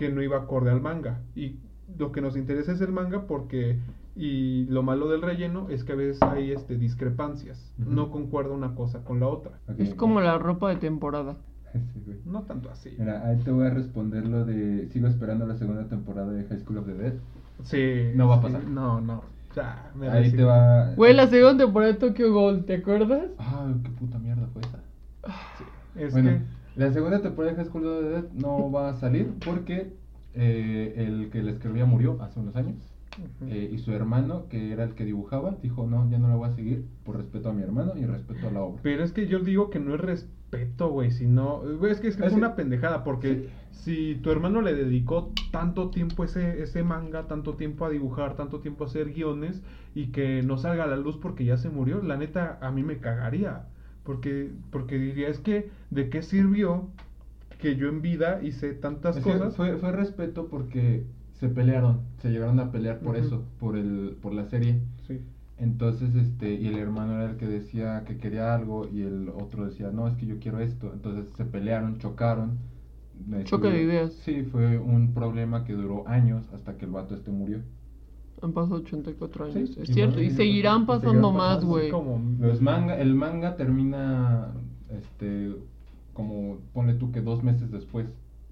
que no iba acorde al manga. Y lo que nos interesa es el manga porque y lo malo del relleno es que a veces hay este discrepancias, no concuerda una cosa con la otra. Es como la ropa de temporada. Sí, güey. No tanto así. Mira, ahí te voy a responder lo de sigo esperando la segunda temporada de High School of the Dead. Sí. No va a sí, pasar. No, no. Ya, me Ahí te va. Güey, la segunda temporada de Tokyo Ghoul, ¿te acuerdas? Ay, qué puta mierda fue esa. Es bueno, que la segunda temporada de High School of the Dead no va a salir porque eh, el que la escribía murió hace unos años. Eh, y su hermano, que era el que dibujaba, dijo, no, ya no la voy a seguir por respeto a mi hermano y respeto a la obra. Pero es que yo digo que no es respeto, güey, sino... es que es, que es Es que- una pendejada, porque si tu hermano le dedicó tanto tiempo ese, ese manga, tanto tiempo a dibujar, tanto tiempo a hacer guiones, y que no salga a la luz porque ya se murió, la neta, a mí me cagaría. Porque, porque diría, es que, ¿de qué sirvió que yo en vida hice tantas Es cosas? fue, fue respeto porque se pelearon, se llegaron a pelear por eso, por, el, por la serie. Sí. Entonces, este, y el hermano era el que decía que quería algo y el otro decía, no, es que yo quiero esto. Entonces se pelearon, chocaron. Choque de ideas. Sí, fue un problema que duró años hasta que el vato este murió. Han pasado 84 años, Sí, es y cierto. Y y seguirán pues, pasando más, güey. Manga, el manga termina, este, como, ponle tú que dos meses después.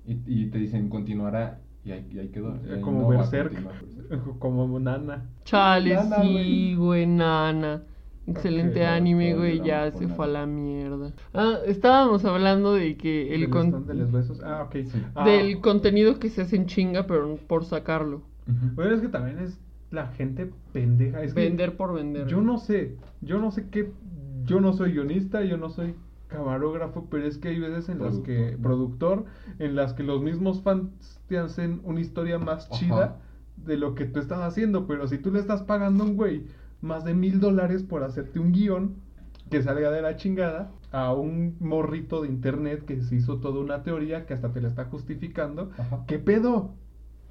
Y, y te dicen, continuará. Y ahí, y ahí quedó. ahí como no va a Berserk, continuar. como Nana. Chale, Nana, sí, güey. nana. Excelente anime, güey, ya se fue a la mierda. Ah, estábamos hablando de que el ¿Del con- stand de los besos? Ah, ok. Sí. Ah, del contenido que se hace en chinga, pero por sacarlo. Ujú. Bueno, es que también es la gente pendeja. Es que Vender por vender. Yo no sé, yo no sé qué, yo no soy guionista, yo no soy camarógrafo, pero es que hay veces en las que, Productor, en las que los mismos fans te hacen una historia más Ajá. chida de lo que tú estás haciendo, pero si tú le estás pagando a un güey más de mil dólares por hacerte un guion que salga de la chingada, a un morrito de internet que se hizo toda una teoría que hasta te la está justificando, Ajá. ¿qué pedo?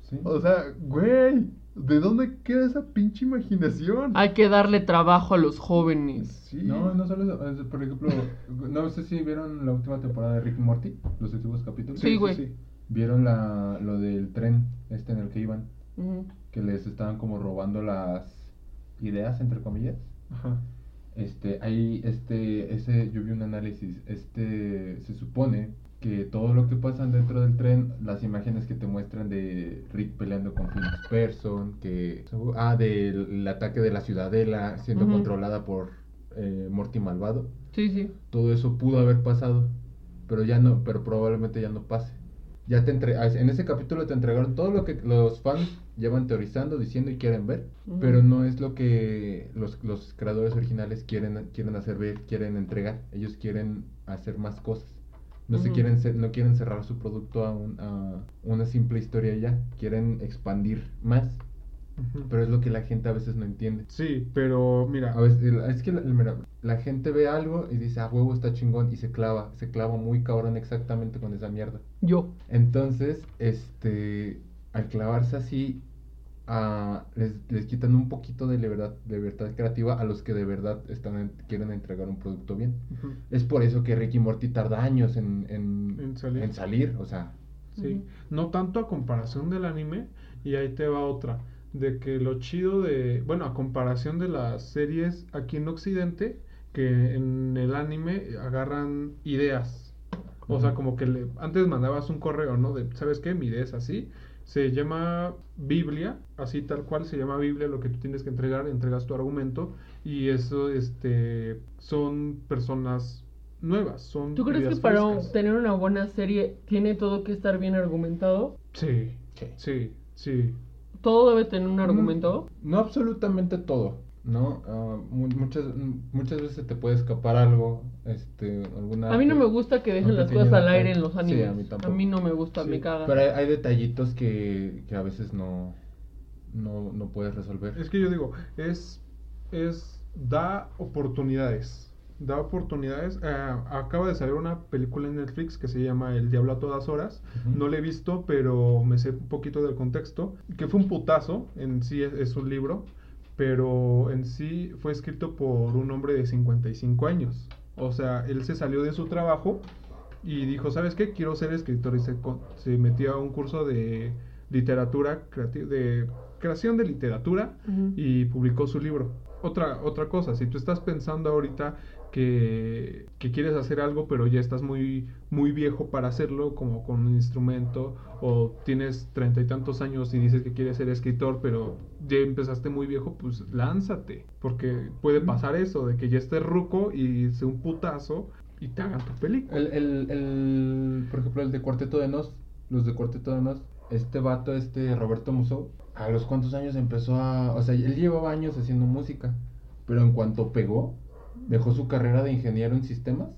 Sí. O sea, güey, ¿de dónde queda esa pinche imaginación? Hay que darle trabajo a los jóvenes. Sí. No, no solo eso. es- Por ejemplo, no sé si vieron la última temporada de Rick y Morty, los últimos capítulos. Sí, güey. Vieron la, lo del tren este en el que iban, que les estaban como robando las ideas, entre comillas. Ajá. Este, ahí, este, ese, yo vi un análisis, este, se supone que todo lo que pasa dentro del tren, las imágenes que te muestran de Rick peleando con Phoenix Person, que, ah, del ataque de la ciudadela siendo controlada por eh, Morty Malvado, Sí, sí. todo eso pudo haber pasado, pero ya no, pero probablemente ya no pase. Ya te entre, ah, en ese capítulo te entregaron todo lo que los fans llevan teorizando, diciendo y quieren ver, pero no es lo que los, los creadores originales quieren, quieren hacer ver, quieren entregar. Ellos quieren hacer más cosas. No se quieren no quieren cerrar su producto a, un- a una simple historia ya, quieren expandir más. Pero es lo que la gente a veces no entiende. Sí, pero mira, A veces, es que la, mira, la gente ve algo y dice, ah, huevo, está chingón, y se clava, se clava muy cabrón exactamente con esa mierda. Yo. Entonces, este, al clavarse así, les, les quitan un poquito de libertad, libertad creativa a los que de verdad están en- quieren entregar un producto bien. Es por eso que Ricky Morty tarda años en, en, En salir. en salir, o sea, sí, no tanto a comparación del anime, y ahí te va otra, de que lo chido de, bueno, a comparación de las series aquí en Occidente, que en el anime agarran ideas. O sea, como que le, antes mandabas un correo, ¿no? De, ¿sabes qué? Mi idea es así. Se llama Biblia, así tal cual se llama Biblia, lo que tú tienes que entregar, entregas tu argumento y eso, este, son personas nuevas, son ¿Tú crees que para frescas. tener una buena serie tiene todo que estar bien argumentado? Sí, Sí. sí, sí. ¿Todo debe tener un argumento? no absolutamente todo, ¿no? Mu- muchas, muchas veces te puede escapar algo, este, alguna... A mí no me gusta que dejen las cosas al aire en los Sí, animes. a mí tampoco. no me gusta, Sí, me caga. Pero hay, hay detallitos que, que a veces no, no, no puedes resolver. Es que yo digo, es, es, da oportunidades. Da oportunidades. Eh, acaba de salir una película en Netflix que se llama El Diablo a todas horas. No la he visto, pero me sé un poquito del contexto. Que fue un putazo, en sí es, es un libro, pero en sí fue escrito por un hombre de 55 años. O sea, él se salió de su trabajo y dijo, ¿sabes qué? Quiero ser escritor y se, se metió a un curso de literatura, de creación de literatura y publicó su libro. Otra, otra cosa, si tú estás pensando ahorita que, que quieres hacer algo, pero ya estás muy, muy viejo para hacerlo, como con un instrumento, o tienes treinta y tantos años y dices que quieres ser escritor, pero ya empezaste muy viejo, pues lánzate, porque puede pasar eso, de que ya estés ruco y sea un putazo y te hagan tu película. El, el, el, por ejemplo, el de Cuarteto de Nos, los de Cuarteto de Nos, este vato, este Roberto Musso, a los cuantos años empezó a... O sea, él llevaba años haciendo música, pero en cuanto pegó, dejó su carrera de ingeniero en sistemas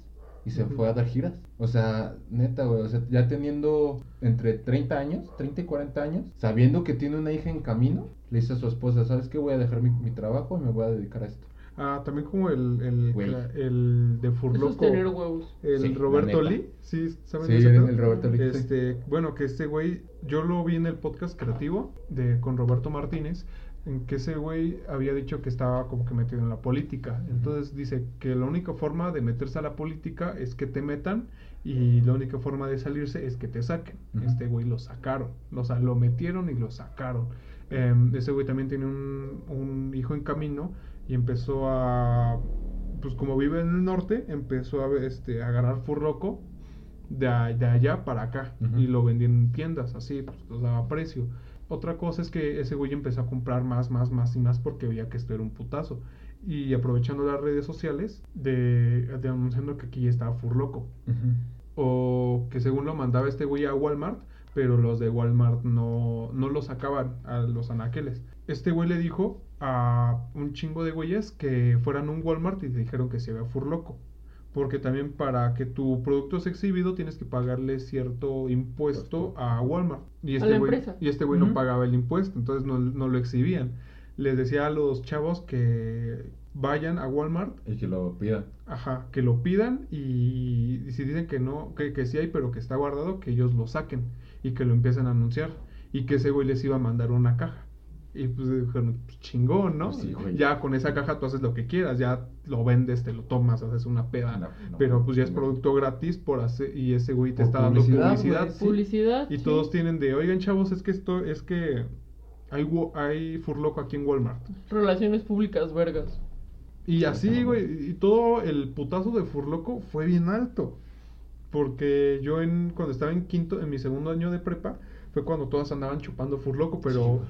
y se fue a dar giras. O sea, neta, güey, o sea, ya teniendo entre 30 años, 30 y 40 años, sabiendo que tiene una hija en camino, le dice a su esposa, ¿sabes qué? Voy a dejar mi, mi trabajo y me voy a dedicar a esto. Ah, también como el, el, el de Eso es Furloco. tener huevos. El Sí, Roberto. Lee, sí, ¿saben Sí, el- el Roberto Lee, sí. Este, bueno, que este güey, yo lo vi en el podcast creativo de con Roberto Martínez, en que ese güey había dicho que estaba como que metido en la política. Entonces dice que la única forma de meterse a la política es que te metan y la única forma de salirse es que te saquen. Este güey lo sacaron, o sea, lo metieron y lo sacaron. Em, ese güey también tiene un, un hijo en camino y empezó a, pues como vive en el norte, empezó a, este, a agarrar furloco de, de allá para acá y lo vendían en tiendas, así, pues lo daba a precio. Otra cosa es que ese güey empezó a comprar más, más, más y más porque veía que esto era un putazo. Y aprovechando las redes sociales, de, de anunciando que aquí estaba Furloco. O que según lo mandaba este güey a Walmart, pero los de Walmart no, no lo sacaban a los anaqueles. Este güey le dijo a un chingo de güeyes que fueran a un Walmart y le dijeron que se había Furloco. Porque también para que tu producto sea exhibido tienes que pagarle cierto impuesto a Walmart. Y A este la güey, empresa. y este güey no pagaba el impuesto, entonces no, no lo exhibían. Les decía a los chavos que vayan a Walmart Y que lo pida. Ajá, que lo pidan y, y si dicen que no, que, que sí hay, pero que está guardado, que ellos lo saquen y que lo empiecen a anunciar y que ese güey les iba a mandar una caja. Y pues dijeron, chingón, ¿no? Pues sí, güey. ya con esa caja tú haces lo que quieras, ya lo vendes, te lo tomas, haces una peda. No, no, pero pues ya es producto gratis por hacer, y ese güey te está dando publicidad, publicidad. güey, sí. Publicidad. Y sí. todos tienen de, oigan chavos, es que esto, es que hay, hay furloco aquí en Walmart. Relaciones públicas, vergas. Y Sí, así, güey, y todo el putazo de Furloco fue bien alto. Porque yo en cuando estaba en quinto, en mi segundo año de prepa, fue cuando todas andaban chupando Furloco, pero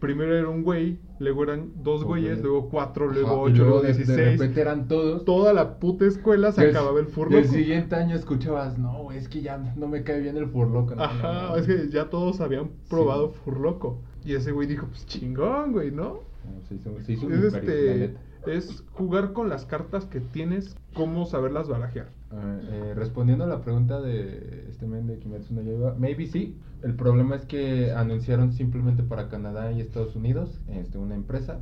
primero era un güey, luego eran dos güeyes, luego cuatro, luego ocho, luego luego de, de dieciséis. repente eran todos. Toda la puta escuela se el- acababa el Y el Furloco. siguiente año escuchabas, no, es que ya no me cae bien el furloco. no, Ajá, no, no". es que ya todos habían probado Furloco. Y ese güey dijo, pues chingón, güey, ¿no? Se hizo, se hizo Es este. Es jugar con las cartas que tienes, cómo saberlas barajear. Ah, eh, respondiendo a la pregunta de este men de Kimetsu no Yaiba, maybe sí. El problema es que anunciaron simplemente para Canadá y Estados Unidos este, una empresa.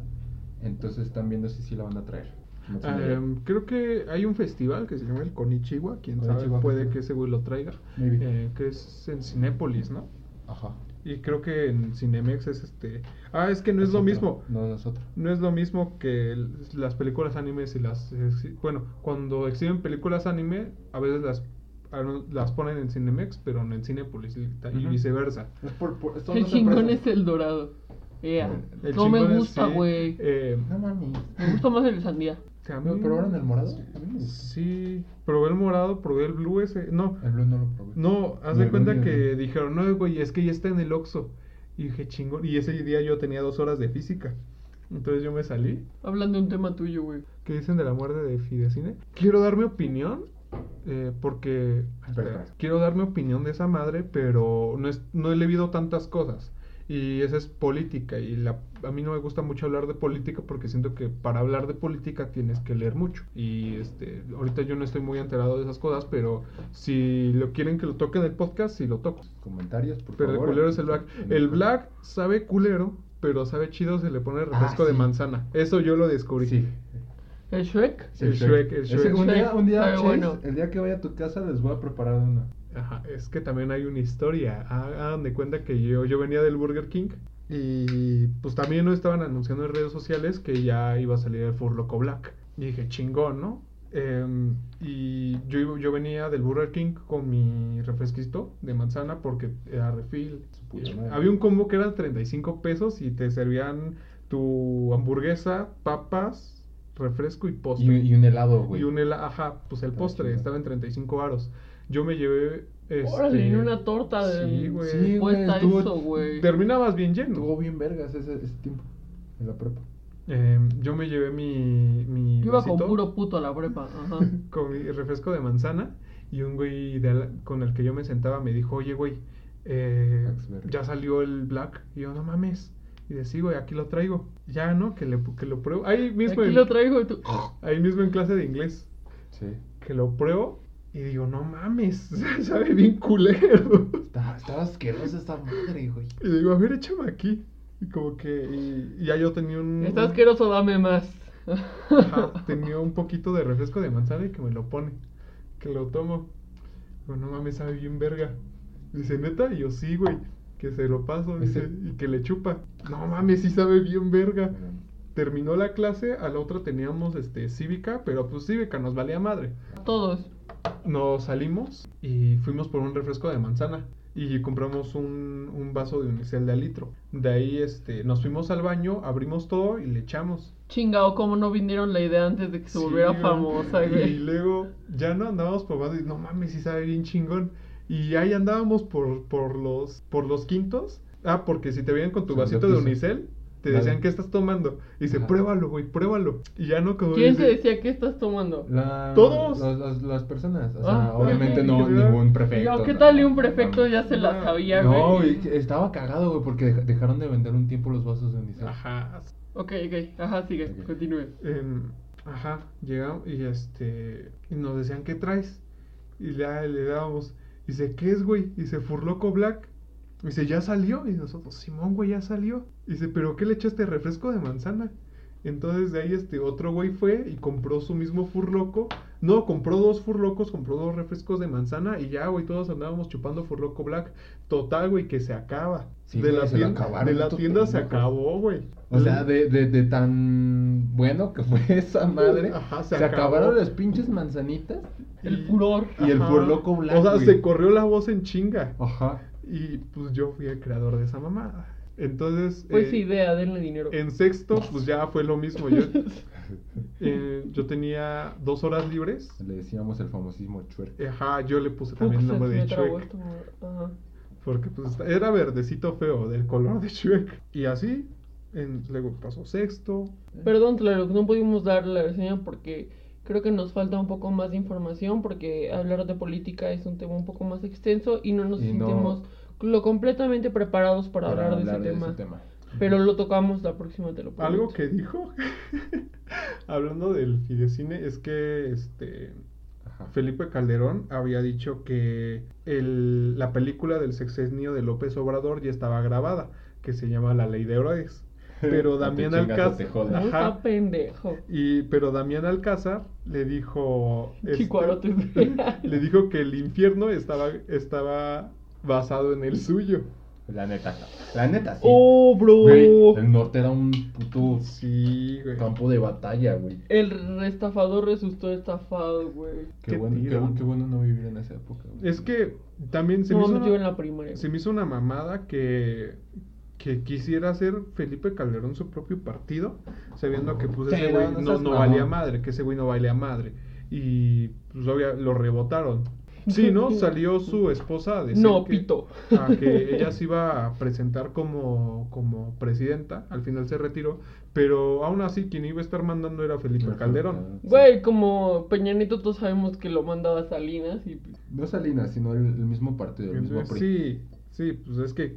Entonces están viendo si sí la van a traer. No. Em, creo que hay un festival que se llama el Konichiwa, quién sabe, Konichiwa puede Festival. que ese güey lo traiga, eh, que es en Cinépolis, ¿no? Ajá. Y creo que en Cinemex es este... Ah, es que no es, lo otro. mismo. No, no es otro. No es lo mismo que el- las películas animes y las... exhi- Bueno, cuando exhiben películas anime, a veces las, las ponen en Cinemex, pero no en Cinépolis y, y Ujú. viceversa. Es por, El chingón es el dorado. El no me gusta, sí, güey. eh, No mames. Me gusta más el sandía. ¿Probaron el morado? Sí, probé el morado, probé el blue ese. No, El blue no lo probé. No, haz de cuenta el que blue. dijeron, no, güey, es que ya está en el Oxxo. Y dije, chingón. Y ese día yo tenía dos horas de física. Entonces yo me salí. Hablando de un tema tuyo, güey. ¿Qué dicen de la muerte de Fidecine? Quiero dar mi opinión. eh, porque espera. quiero dar mi opinión de esa madre, pero no, es, no he leído tantas cosas. Y esa es política. Y la, a mí no me gusta mucho hablar de política porque siento que para hablar de política tienes que leer mucho. Y este, ahorita yo no estoy muy enterado de esas cosas, pero si lo quieren que lo toque en el podcast, sí lo toco. Comentarios, por Pero el favor. culero es el black. El black sabe culero, pero sabe chido se le pone refresco Ah, de manzana. Eso yo lo descubrí. Sí. ¿El Shrek? El Shrek, el Ese- Shrek. un día, un día Chase, bueno. el día que vaya a tu casa les voy a preparar uno. Ajá, es que también hay una historia. Ah, Hagan de cuenta que yo, yo venía del Burger King y pues también no estaban anunciando en redes sociales que ya iba a salir el Furloco Black. Y dije, chingón, ¿no? Em, y yo, yo venía del Burger King con mi refresquito de manzana porque era refill. Había un combo que eran 35 pesos y te servían tu hamburguesa, papas, refresco y postre. Y, y un helado, güey. Y un hela- ajá, pues el Ah, postre estaba en 35 varos. Yo me llevé este Órale, en una torta de. Sí, güey. Sí, güey, Cuesta estuvo- eso, güey. Terminabas bien lleno. Estuvo bien vergas ese, ese tiempo. En la prepa. Em, yo me llevé mi mi Yo iba con puro puto a la prepa. Ajá. con mi refresco de manzana y un güey de con el que yo me sentaba me dijo, "Oye, güey, eh, Max Berry. ya salió el black." Y yo, "No mames." Y decía, sí, güey, aquí lo traigo. Ya, ¿no? Que, le, que lo pruebo. Ahí mismo, Aquí en, lo traigo y tú. ahí mismo en clase de inglés. Sí. Que lo pruebo y digo, no mames, sabe bien culero. Estaba, estaba asquerosa esta madre, güey. Y digo, a ver, échame aquí. Y como que, y, y ya yo tenía un... Está asqueroso, dame más. Ajá, tenía un poquito de refresco de manzana y que me lo pone. Que lo tomo. Digo, no mames, sabe bien verga. Dice, neta, y yo sí, güey. Que se lo paso, dice, y que le chupa. No mames, sí sabe bien verga. Terminó la clase, a la otra teníamos este cívica, pero pues cívica nos valía madre. Todos. Nos salimos y fuimos por un refresco de manzana y compramos un, un vaso de unicel de al litro. De ahí este, nos fuimos al baño, abrimos todo y le echamos. Chingado, ¿cómo no vinieron la idea antes de que se Sí, volviera güey. famosa, Y güey? luego ya no andábamos probando y no mames, sí sabe bien chingón. Y ahí andábamos por, por los por los quintos. Ah, porque si te veían con tu vasito de unicel, te decían, ¿qué estás tomando? Y dice, Ajá. pruébalo, güey, pruébalo. Y ya no como ¿Quién te dice- decía qué estás tomando? La- Todos. los- los- las personas. O sea, Ah, obviamente en no ningún prefecto. Yo, ¿qué no, tal y un no, prefecto no, ya se la No, sabía, No, güey? güey, estaba cagado, güey, porque dej- dejaron de vender un tiempo los vasos de unicel. Ajá, Ok, ok. Ajá, sigue, continúe. Em, ajá, llegamos y este y nos decían ¿qué traes? Y ya le dábamos, dice, ¿qué es, güey? Dice, Furloco Black. Dice, ¿ya salió? Y nosotros, Simón, güey, ya salió. Dice, ¿pero qué le echaste refresco de manzana? Entonces de ahí este otro güey fue y compró su mismo furloco. No, compró dos furlocos, compró dos refrescos de manzana y ya, güey, todos andábamos chupando furloco black. Total, güey, que se acaba. Sí, de, güey, la se tienda, acabaron de la tienda se acabó, güey. O sea, de, de, de tan bueno que fue esa madre, Ajá, se, se acabó. acabaron las pinches manzanitas. El furor. Y el. Furloco Black, O sea, güey. se corrió la voz en chinga. Ajá. Y pues yo fui el creador de esa mamada. Entonces. Pues eh, idea, denle dinero. En sexto, pues ya fue lo mismo. Yo, eh, yo tenía dos horas libres. Le decíamos el famosísimo chuerk. Ajá, yo le puse también el nombre de esto, ajá. Porque pues era verdecito feo, del color de Shrek. Y así, en, luego pasó sexto. Perdón, claro, no pudimos dar la reseña porque creo que nos falta un poco más de información porque hablar de política es un tema un poco más extenso y no nos Y no- sentimos lo completamente preparados para, hablar, de, ese, tema. Pero lo tocamos la próxima, te lo prometo. Algo que dijo Hablando del fidecine, es que este Ajá. Felipe Calderón había dicho que el- la película del sexenio de López Obrador ya estaba grabada, que se llama La Ley de Herodes. Pero te Damián Alcázar. Ajá. está pendejo. Y, pero Damián Alcázar le dijo. este, le dijo que el infierno estaba, estaba basado en el suyo. La neta. La neta, sí. Oh, bro. Güey, el norte era un puto Sí, güey. campo de batalla, güey. El estafador resultó estafado, güey. Qué, Qué bueno, qué, bueno no vivir en esa época, güey. Es que también se, No, me hizo yo en una, la primaria. se me hizo una mamada que, que quisiera hacer Felipe Calderón su propio partido, sabiendo que pues ese no, güey no no, valía madre, que ese güey no valía madre. Y pues obvia, lo rebotaron. Sí, ¿no? Salió su esposa a decir No, que, pito. a que ella se iba a presentar como, como presidenta, al final se retiró, pero aún así quien iba a estar mandando era Felipe Calderón. Güey, como Peña Nieto todos sabemos que lo mandaba Salinas y pues, No Salinas, sino el, el mismo partido, el mismo PRI. Sí, sí, pues es que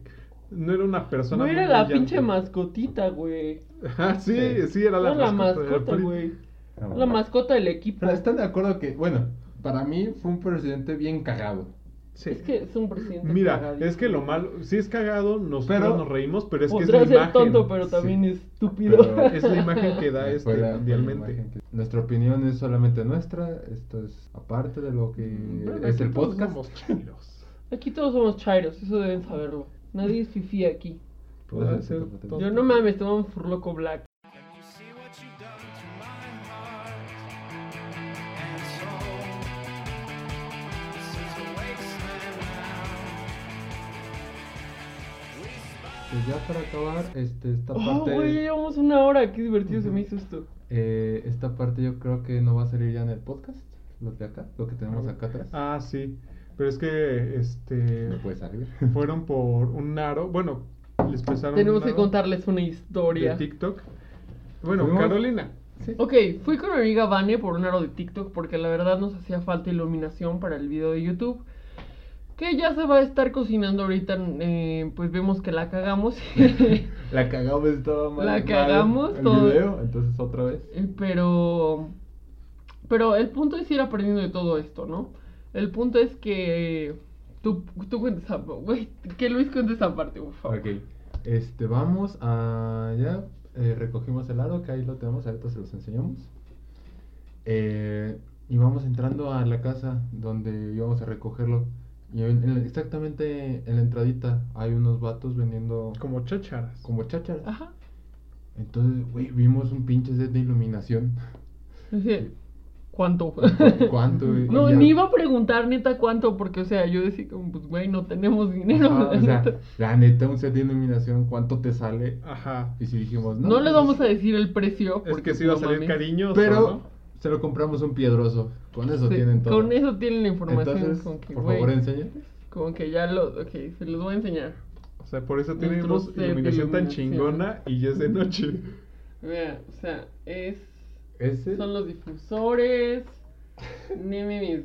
no era una persona no muy era la brillante. pinche mascotita, güey. Ah, sí, Sí. sí, era la No la mascota del mascota, güey. Ah, La mascota del equipo. Pero están de acuerdo que, bueno, para mí fue un presidente bien cagado. Sí. Es que es un presidente. Mira, es que lo malo, sí es cagado, nosotros Pero- nos reímos, pero es que es la ser imagen. tonto, pero Sí. también estúpido. Pero Es la imagen que da este la- la mundialmente. que- Nuestra opinión es solamente nuestra, esto es aparte de lo que Bueno, es aquí el todos podcast. somos chidos. Aquí todos somos chairos, eso deben saberlo. Nadie es fifi aquí. Puede ser, puede todo. Yo no mames, tomamos Furloco Black. Pues ya para acabar, este, esta Oh, parte, güey, ya llevamos una hora. Qué divertido se me hizo esto. eh, esta parte yo creo que no va a salir ya en el podcast, lo de acá, lo que tenemos acá atrás. Ah, sí. Pero es que este No puede salir. fueron por un aro, bueno, les prestaron Tenemos un que contarles una de historia. TikTok. Bueno, Fuimos- Carolina. Sí. Ok, fui con mi amiga Vane por un aro de TikTok porque la verdad nos hacía falta iluminación para el video de YouTube. Que ya se va a estar cocinando ahorita, eh, pues vemos que la cagamos. La cagamos, estaba mal. La mal cagamos el todo. video, entonces otra vez. Eh, pero pero el punto es ir aprendiendo de todo esto, ¿no? El punto es que tú, tú cuentes esa güey, que Luis cuente esa parte, por favor. Ok, este, vamos a, ya, eh, recogimos el aro, que ahí lo tenemos, ahorita se los enseñamos. Eh, y vamos entrando a la casa donde íbamos a recogerlo. Y en- en- exactamente en la entradita hay unos vatos vendiendo Como chácharas. como chácharas. Ajá. Entonces, güey, vimos un pinche set de iluminación. Dice, ¿cuánto? ¿Cuánto? No, ya- ni iba a preguntar neta cuánto, porque, o sea, yo decía como, pues, güey, no tenemos dinero. Ajá, la o sea, neta. la neta, un set de iluminación, ¿cuánto te sale? Ajá. Y si dijimos, no. no, les pues, vamos a decir el precio. Es porque, que sí iba a no salir cariñoso, Pero ¿no? se lo compramos un piedroso. Con eso Sí, tienen todo. Con eso tienen la información. Entonces, como que, por favor, enseñen. Como que ya lo. Ok, se los voy a enseñar. O sea, por eso tenemos de iluminación tan iluminación. chingona y ya es de noche. Vea, o sea, es. Ese. Son los difusores. Ni mi- mis-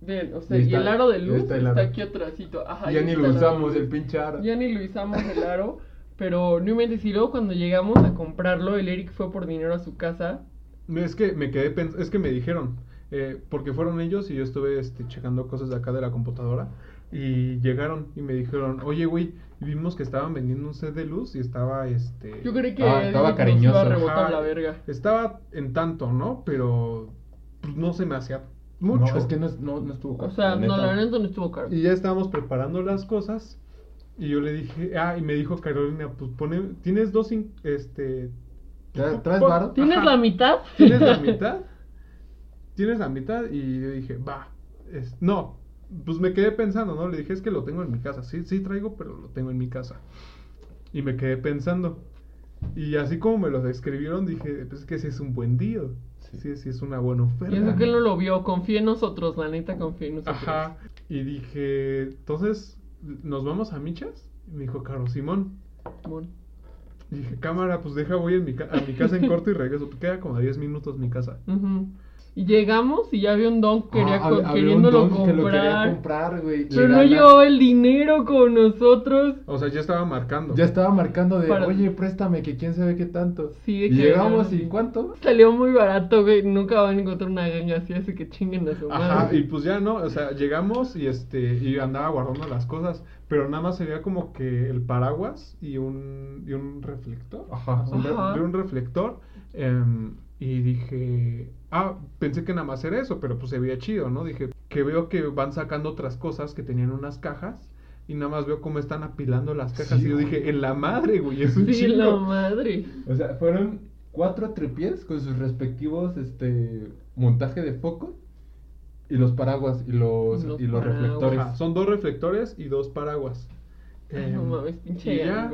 Ven, o sea, Y y, está- el aro de luz está está, aquí atrásito. Ajá, ya ni lo usamos, el pinche aro. Ya ni lo usamos el aro. Pero no inventes, y luego cuando llegamos a comprarlo, el Eric fue por dinero a su casa. No, Es que me quedé pens- es que me dijeron, eh, porque fueron ellos y yo estuve este, checando cosas de acá de la computadora y llegaron y me dijeron, oye güey, vimos que estaban vendiendo un set de luz y estaba este... Yo creí que Ah, estaba cariñoso. iba a rebotar Ajá, la verga. Estaba en tanto, ¿no? Pero pues, no se me hacía mucho. No, es que no, no, no estuvo O caro, sea, no, la neta. no estuvo caro. Y ya estábamos preparando las cosas y yo le dije, ah, y me dijo Carolina, pues pone, tienes dos, in- este... ¿Tra- ¿Traes varo? ¿Tienes Ajá. la mitad? ¿Tienes la mitad? ¿Tienes la mitad? Y yo dije, va. es- no, pues me quedé pensando, ¿no? Le dije, es que lo tengo en mi casa. Sí, sí traigo, pero lo tengo en mi casa. Y me quedé pensando. Y así como me lo describieron, dije, pues es que sí es un buen día. Sí. Sí, sí, es una buena oferta. Y eso que él no lo vio, confía en nosotros, la neta confía en nosotros. Ajá. Y dije, entonces, ¿nos vamos a Michas? Y me dijo, Caro Simón. Y dije, cámara, pues deja, voy en mi a mi casa en corto y regreso. Queda como a 10 minutos mi casa. Y llegamos y ya había un don que Ah, queriéndolo don comprar. que lo quería comprar, güey. Pero no llevaba el dinero con nosotros. O sea, ya estaba marcando. Ya estaba marcando de, Para- oye, préstame, que quién sabe qué tanto. Sí, de y que llegamos y. ¿cuánto? Salió muy barato, güey. Nunca van a encontrar una ganga así, así que chinguen a su Ajá, y pues ya no, o sea, llegamos y este, y andaba guardando las cosas, pero nada más se veía como que el paraguas y un, y un reflector. Ajá. Un, re- un reflector. em, y dije, ah, pensé que nada más era eso, pero pues se veía chido, ¿no? Dije, que veo que van sacando otras cosas que tenían unas cajas. Y nada más veo cómo están apilando las cajas. Sí, y yo güey. dije, en la madre, güey, es un Sí, chingo. la madre. O sea, fueron cuatro tripiés con sus respectivos este montaje de focos y los paraguas y los, Los y los paraguas. reflectores. Ajá, son dos reflectores y dos paraguas. Ay, no Em, mames, pinche y ya.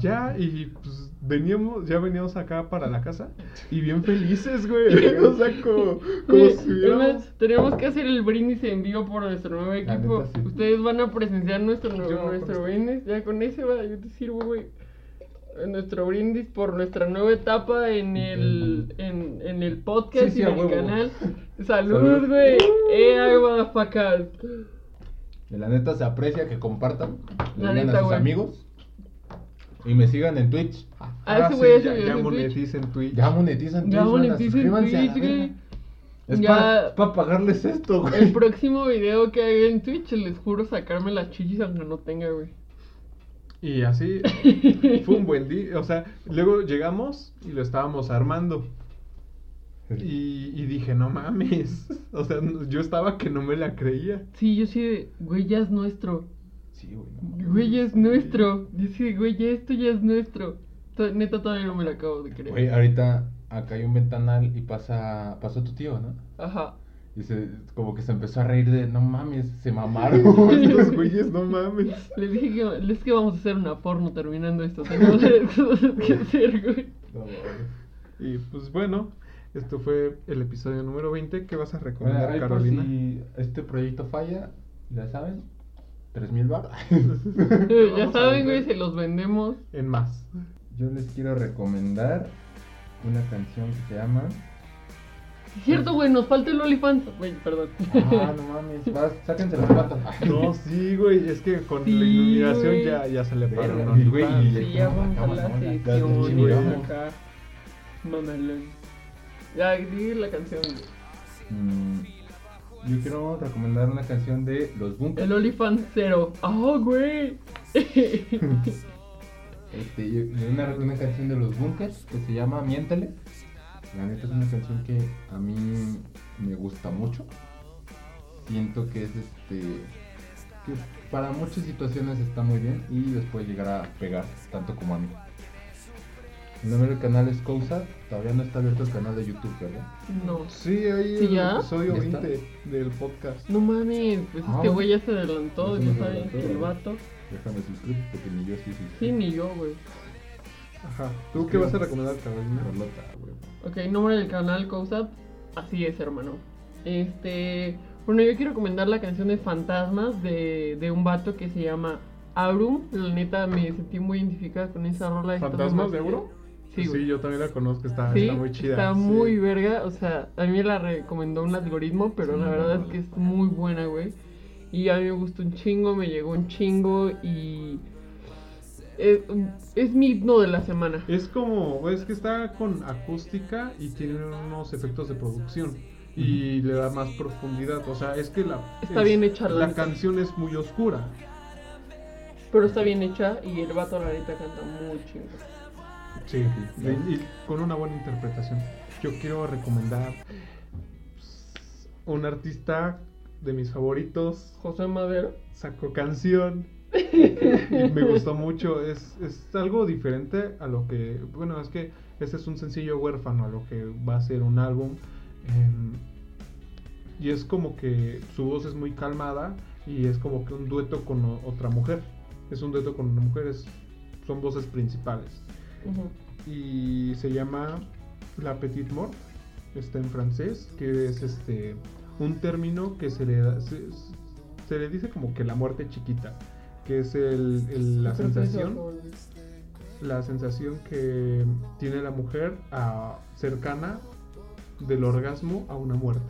Ya, y pues veníamos, ya veníamos acá para la casa y bien felices, güey. o sea, como, como si además, tenemos que hacer el brindis en vivo por nuestro nuevo equipo. neta, sí. Ustedes van a presenciar nuestro, nuevo- nuestro con brindis. Ya con ese va, yo te sirvo, güey. Eh, Nuestro brindis por nuestra nueva etapa en el, en, en el podcast Sí, sí, y en el huevo. canal. Salud, güey. Eh, agua, la neta se aprecia que compartan, le digan a sus güey. amigos y me sigan en Twitch. Ah, Ah, ese sí, güey ya ya, moneticen Twitch. Ya monetizan Twitch. Ya moneticen Twitch, güey. Es Ya- para pagarles esto, güey. El próximo video que haga en Twitch, les juro sacarme las chichis aunque no tenga, güey. Y así fue un buen día. O sea, luego llegamos y lo estábamos armando. Y, y dije, no mames. O sea, yo estaba que no me la creía. Sí, yo sí güey, ya es nuestro. Sí, güey. no mames. Güey, ya es nuestro. Yo sí de, güey, ya esto ya es nuestro. Neta, todavía no me lo acabo de creer. Güey, ahorita acá hay un ventanal y pasa pasó tu tío, ¿no? Ajá. Y se, como que se empezó a reír de, no mames, se mamaron. Estos güeyes, no mames. Les dije que, les que vamos a hacer una porno terminando esto. Tenemos que hacer, güey. No mames. Y pues bueno, esto fue el episodio número 20. ¿Qué vas a Bueno, recomendar, por Carolina? si este proyecto falla, ya saben, 3000 bar. Eh, ya saben, güey, se los vendemos. En más. Yo les quiero recomendar una canción que se llama. Es cierto, güey, nos falta el OnlyFans. Güey, perdón. Ah, no mames, vas, sáquense las patas. No, sí, güey, es que con Sí, la iluminación güey. ya, ya se le paró. Güey, Sí, ya vamos a la sesión, güey, acá. Mamalón. Ya, di la canción. Mm, yo quiero recomendar una canción de Los Bunkers. El OnlyFans cero. ¡Ah, güey! Este, yo- una, una canción de Los Bunkers que se llama Miéntele. La neta es una canción que a mí me gusta mucho. Siento que es este. que para muchas situaciones está muy bien y después llegar a pegar tanto como a mí. El nombre del canal es Cousa. Todavía no está abierto el canal de YouTube, ¿verdad? No. Sí, ahí ¿Sí el ya? episodio ¿Ya está? 20 del podcast. No mames, pues Ah, este güey ya se adelantó, ya saben adelantó, que el vato. Déjame suscribir porque ni yo sí suscribo. Sí, ni yo, güey. Ajá. ¿Tú qué vas a recomendar, Carolina? Carlota, güey. Ok, nombre del canal COSAP. Así es, hermano. Este. Bueno, yo quiero recomendar la canción de Fantasmas de, de un vato que se llama Aurum. La neta me sentí muy identificada con esa rola. está ¿Fantasmas de Euro? Sí, yo también la conozco, está, Sí, está muy chida. Está sí. muy verga. O sea, a mí me la recomendó un algoritmo, pero Sí, la verdad es que es muy buena, güey. Y a mí me gustó un chingo, me llegó un chingo y. Es, es mi himno de la semana. Es como, es que está con acústica y tiene unos efectos de producción. Y le da más profundidad. O sea, es que la. Está es- bien hecha la canción es muy oscura. Pero está bien hecha y el vato, la neta, canta muy chingo. Sí, y, y con una buena interpretación. Yo quiero recomendar pues, un artista de mis favoritos. José Madero. Sacó canción. y me gustó mucho. Es, es algo diferente a lo que. Bueno, es que este es un sencillo huérfano a lo que va a ser un álbum. em, y es como que su voz es muy calmada y es como que un dueto con o- otra mujer. Es un dueto con una mujer, es- son voces principales. Y se llama La Petite Mort. Está en francés, que es este un término que se le da, se, se le dice como que la muerte chiquita, que es el, el- la sensación la sensación que tiene la mujer a, cercana del orgasmo a una muerte.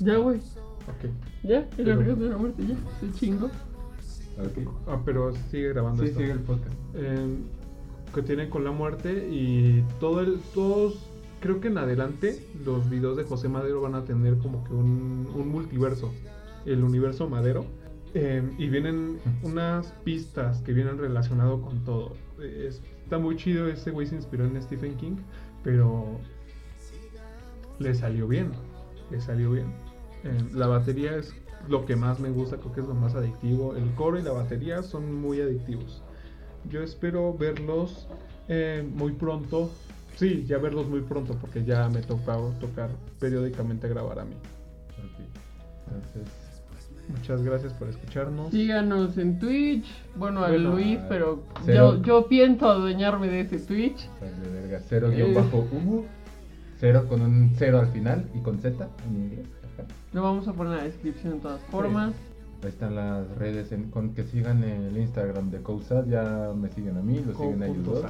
Ya, güey. Ok. Ya, el Pero- orgasmo de la muerte, ya. Se chingo. Ok. Ah, pero sigue grabando Sí, esto. sigue el podcast. Eh, que tiene con la muerte y todo el todos creo que en adelante los videos de José Madero van a tener como que un, multiverso el universo Madero eh, y vienen unas pistas que vienen relacionado con todo. Eh, es- está muy chido ese güey se inspiró en Stephen King pero le salió bien le salió bien. Eh, la batería es lo que más me gusta creo que es lo más adictivo. El coro y la batería son muy adictivos yo espero verlos eh, muy pronto. Sí, ya verlos muy pronto porque ya me toca tocar periódicamente grabar a mí. Entonces, Muchas gracias por escucharnos. Síganos en Twitch. Bueno, a Bueno, Luis, pero cero. yo, yo pienso adueñarme de ese Twitch. de verga, cero guion bajo Hugo. Cero con un cero al final y con Z en inglés. Lo vamos a poner en la descripción de todas formas. Ahí están las redes en- con que sigan el Instagram de Cousad, ya me siguen a mí, lo siguen a ellos.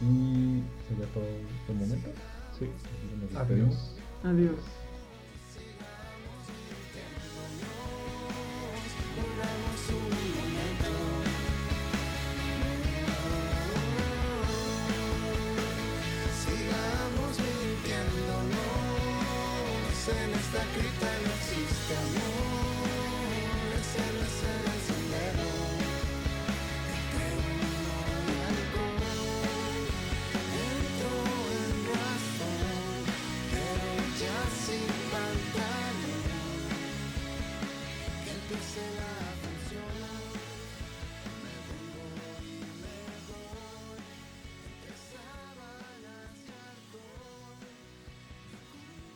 Y sería todo de momento. Sí. Despedimos. Adiós. Adiós. Sigamos en esta cripta no existe amor. alive.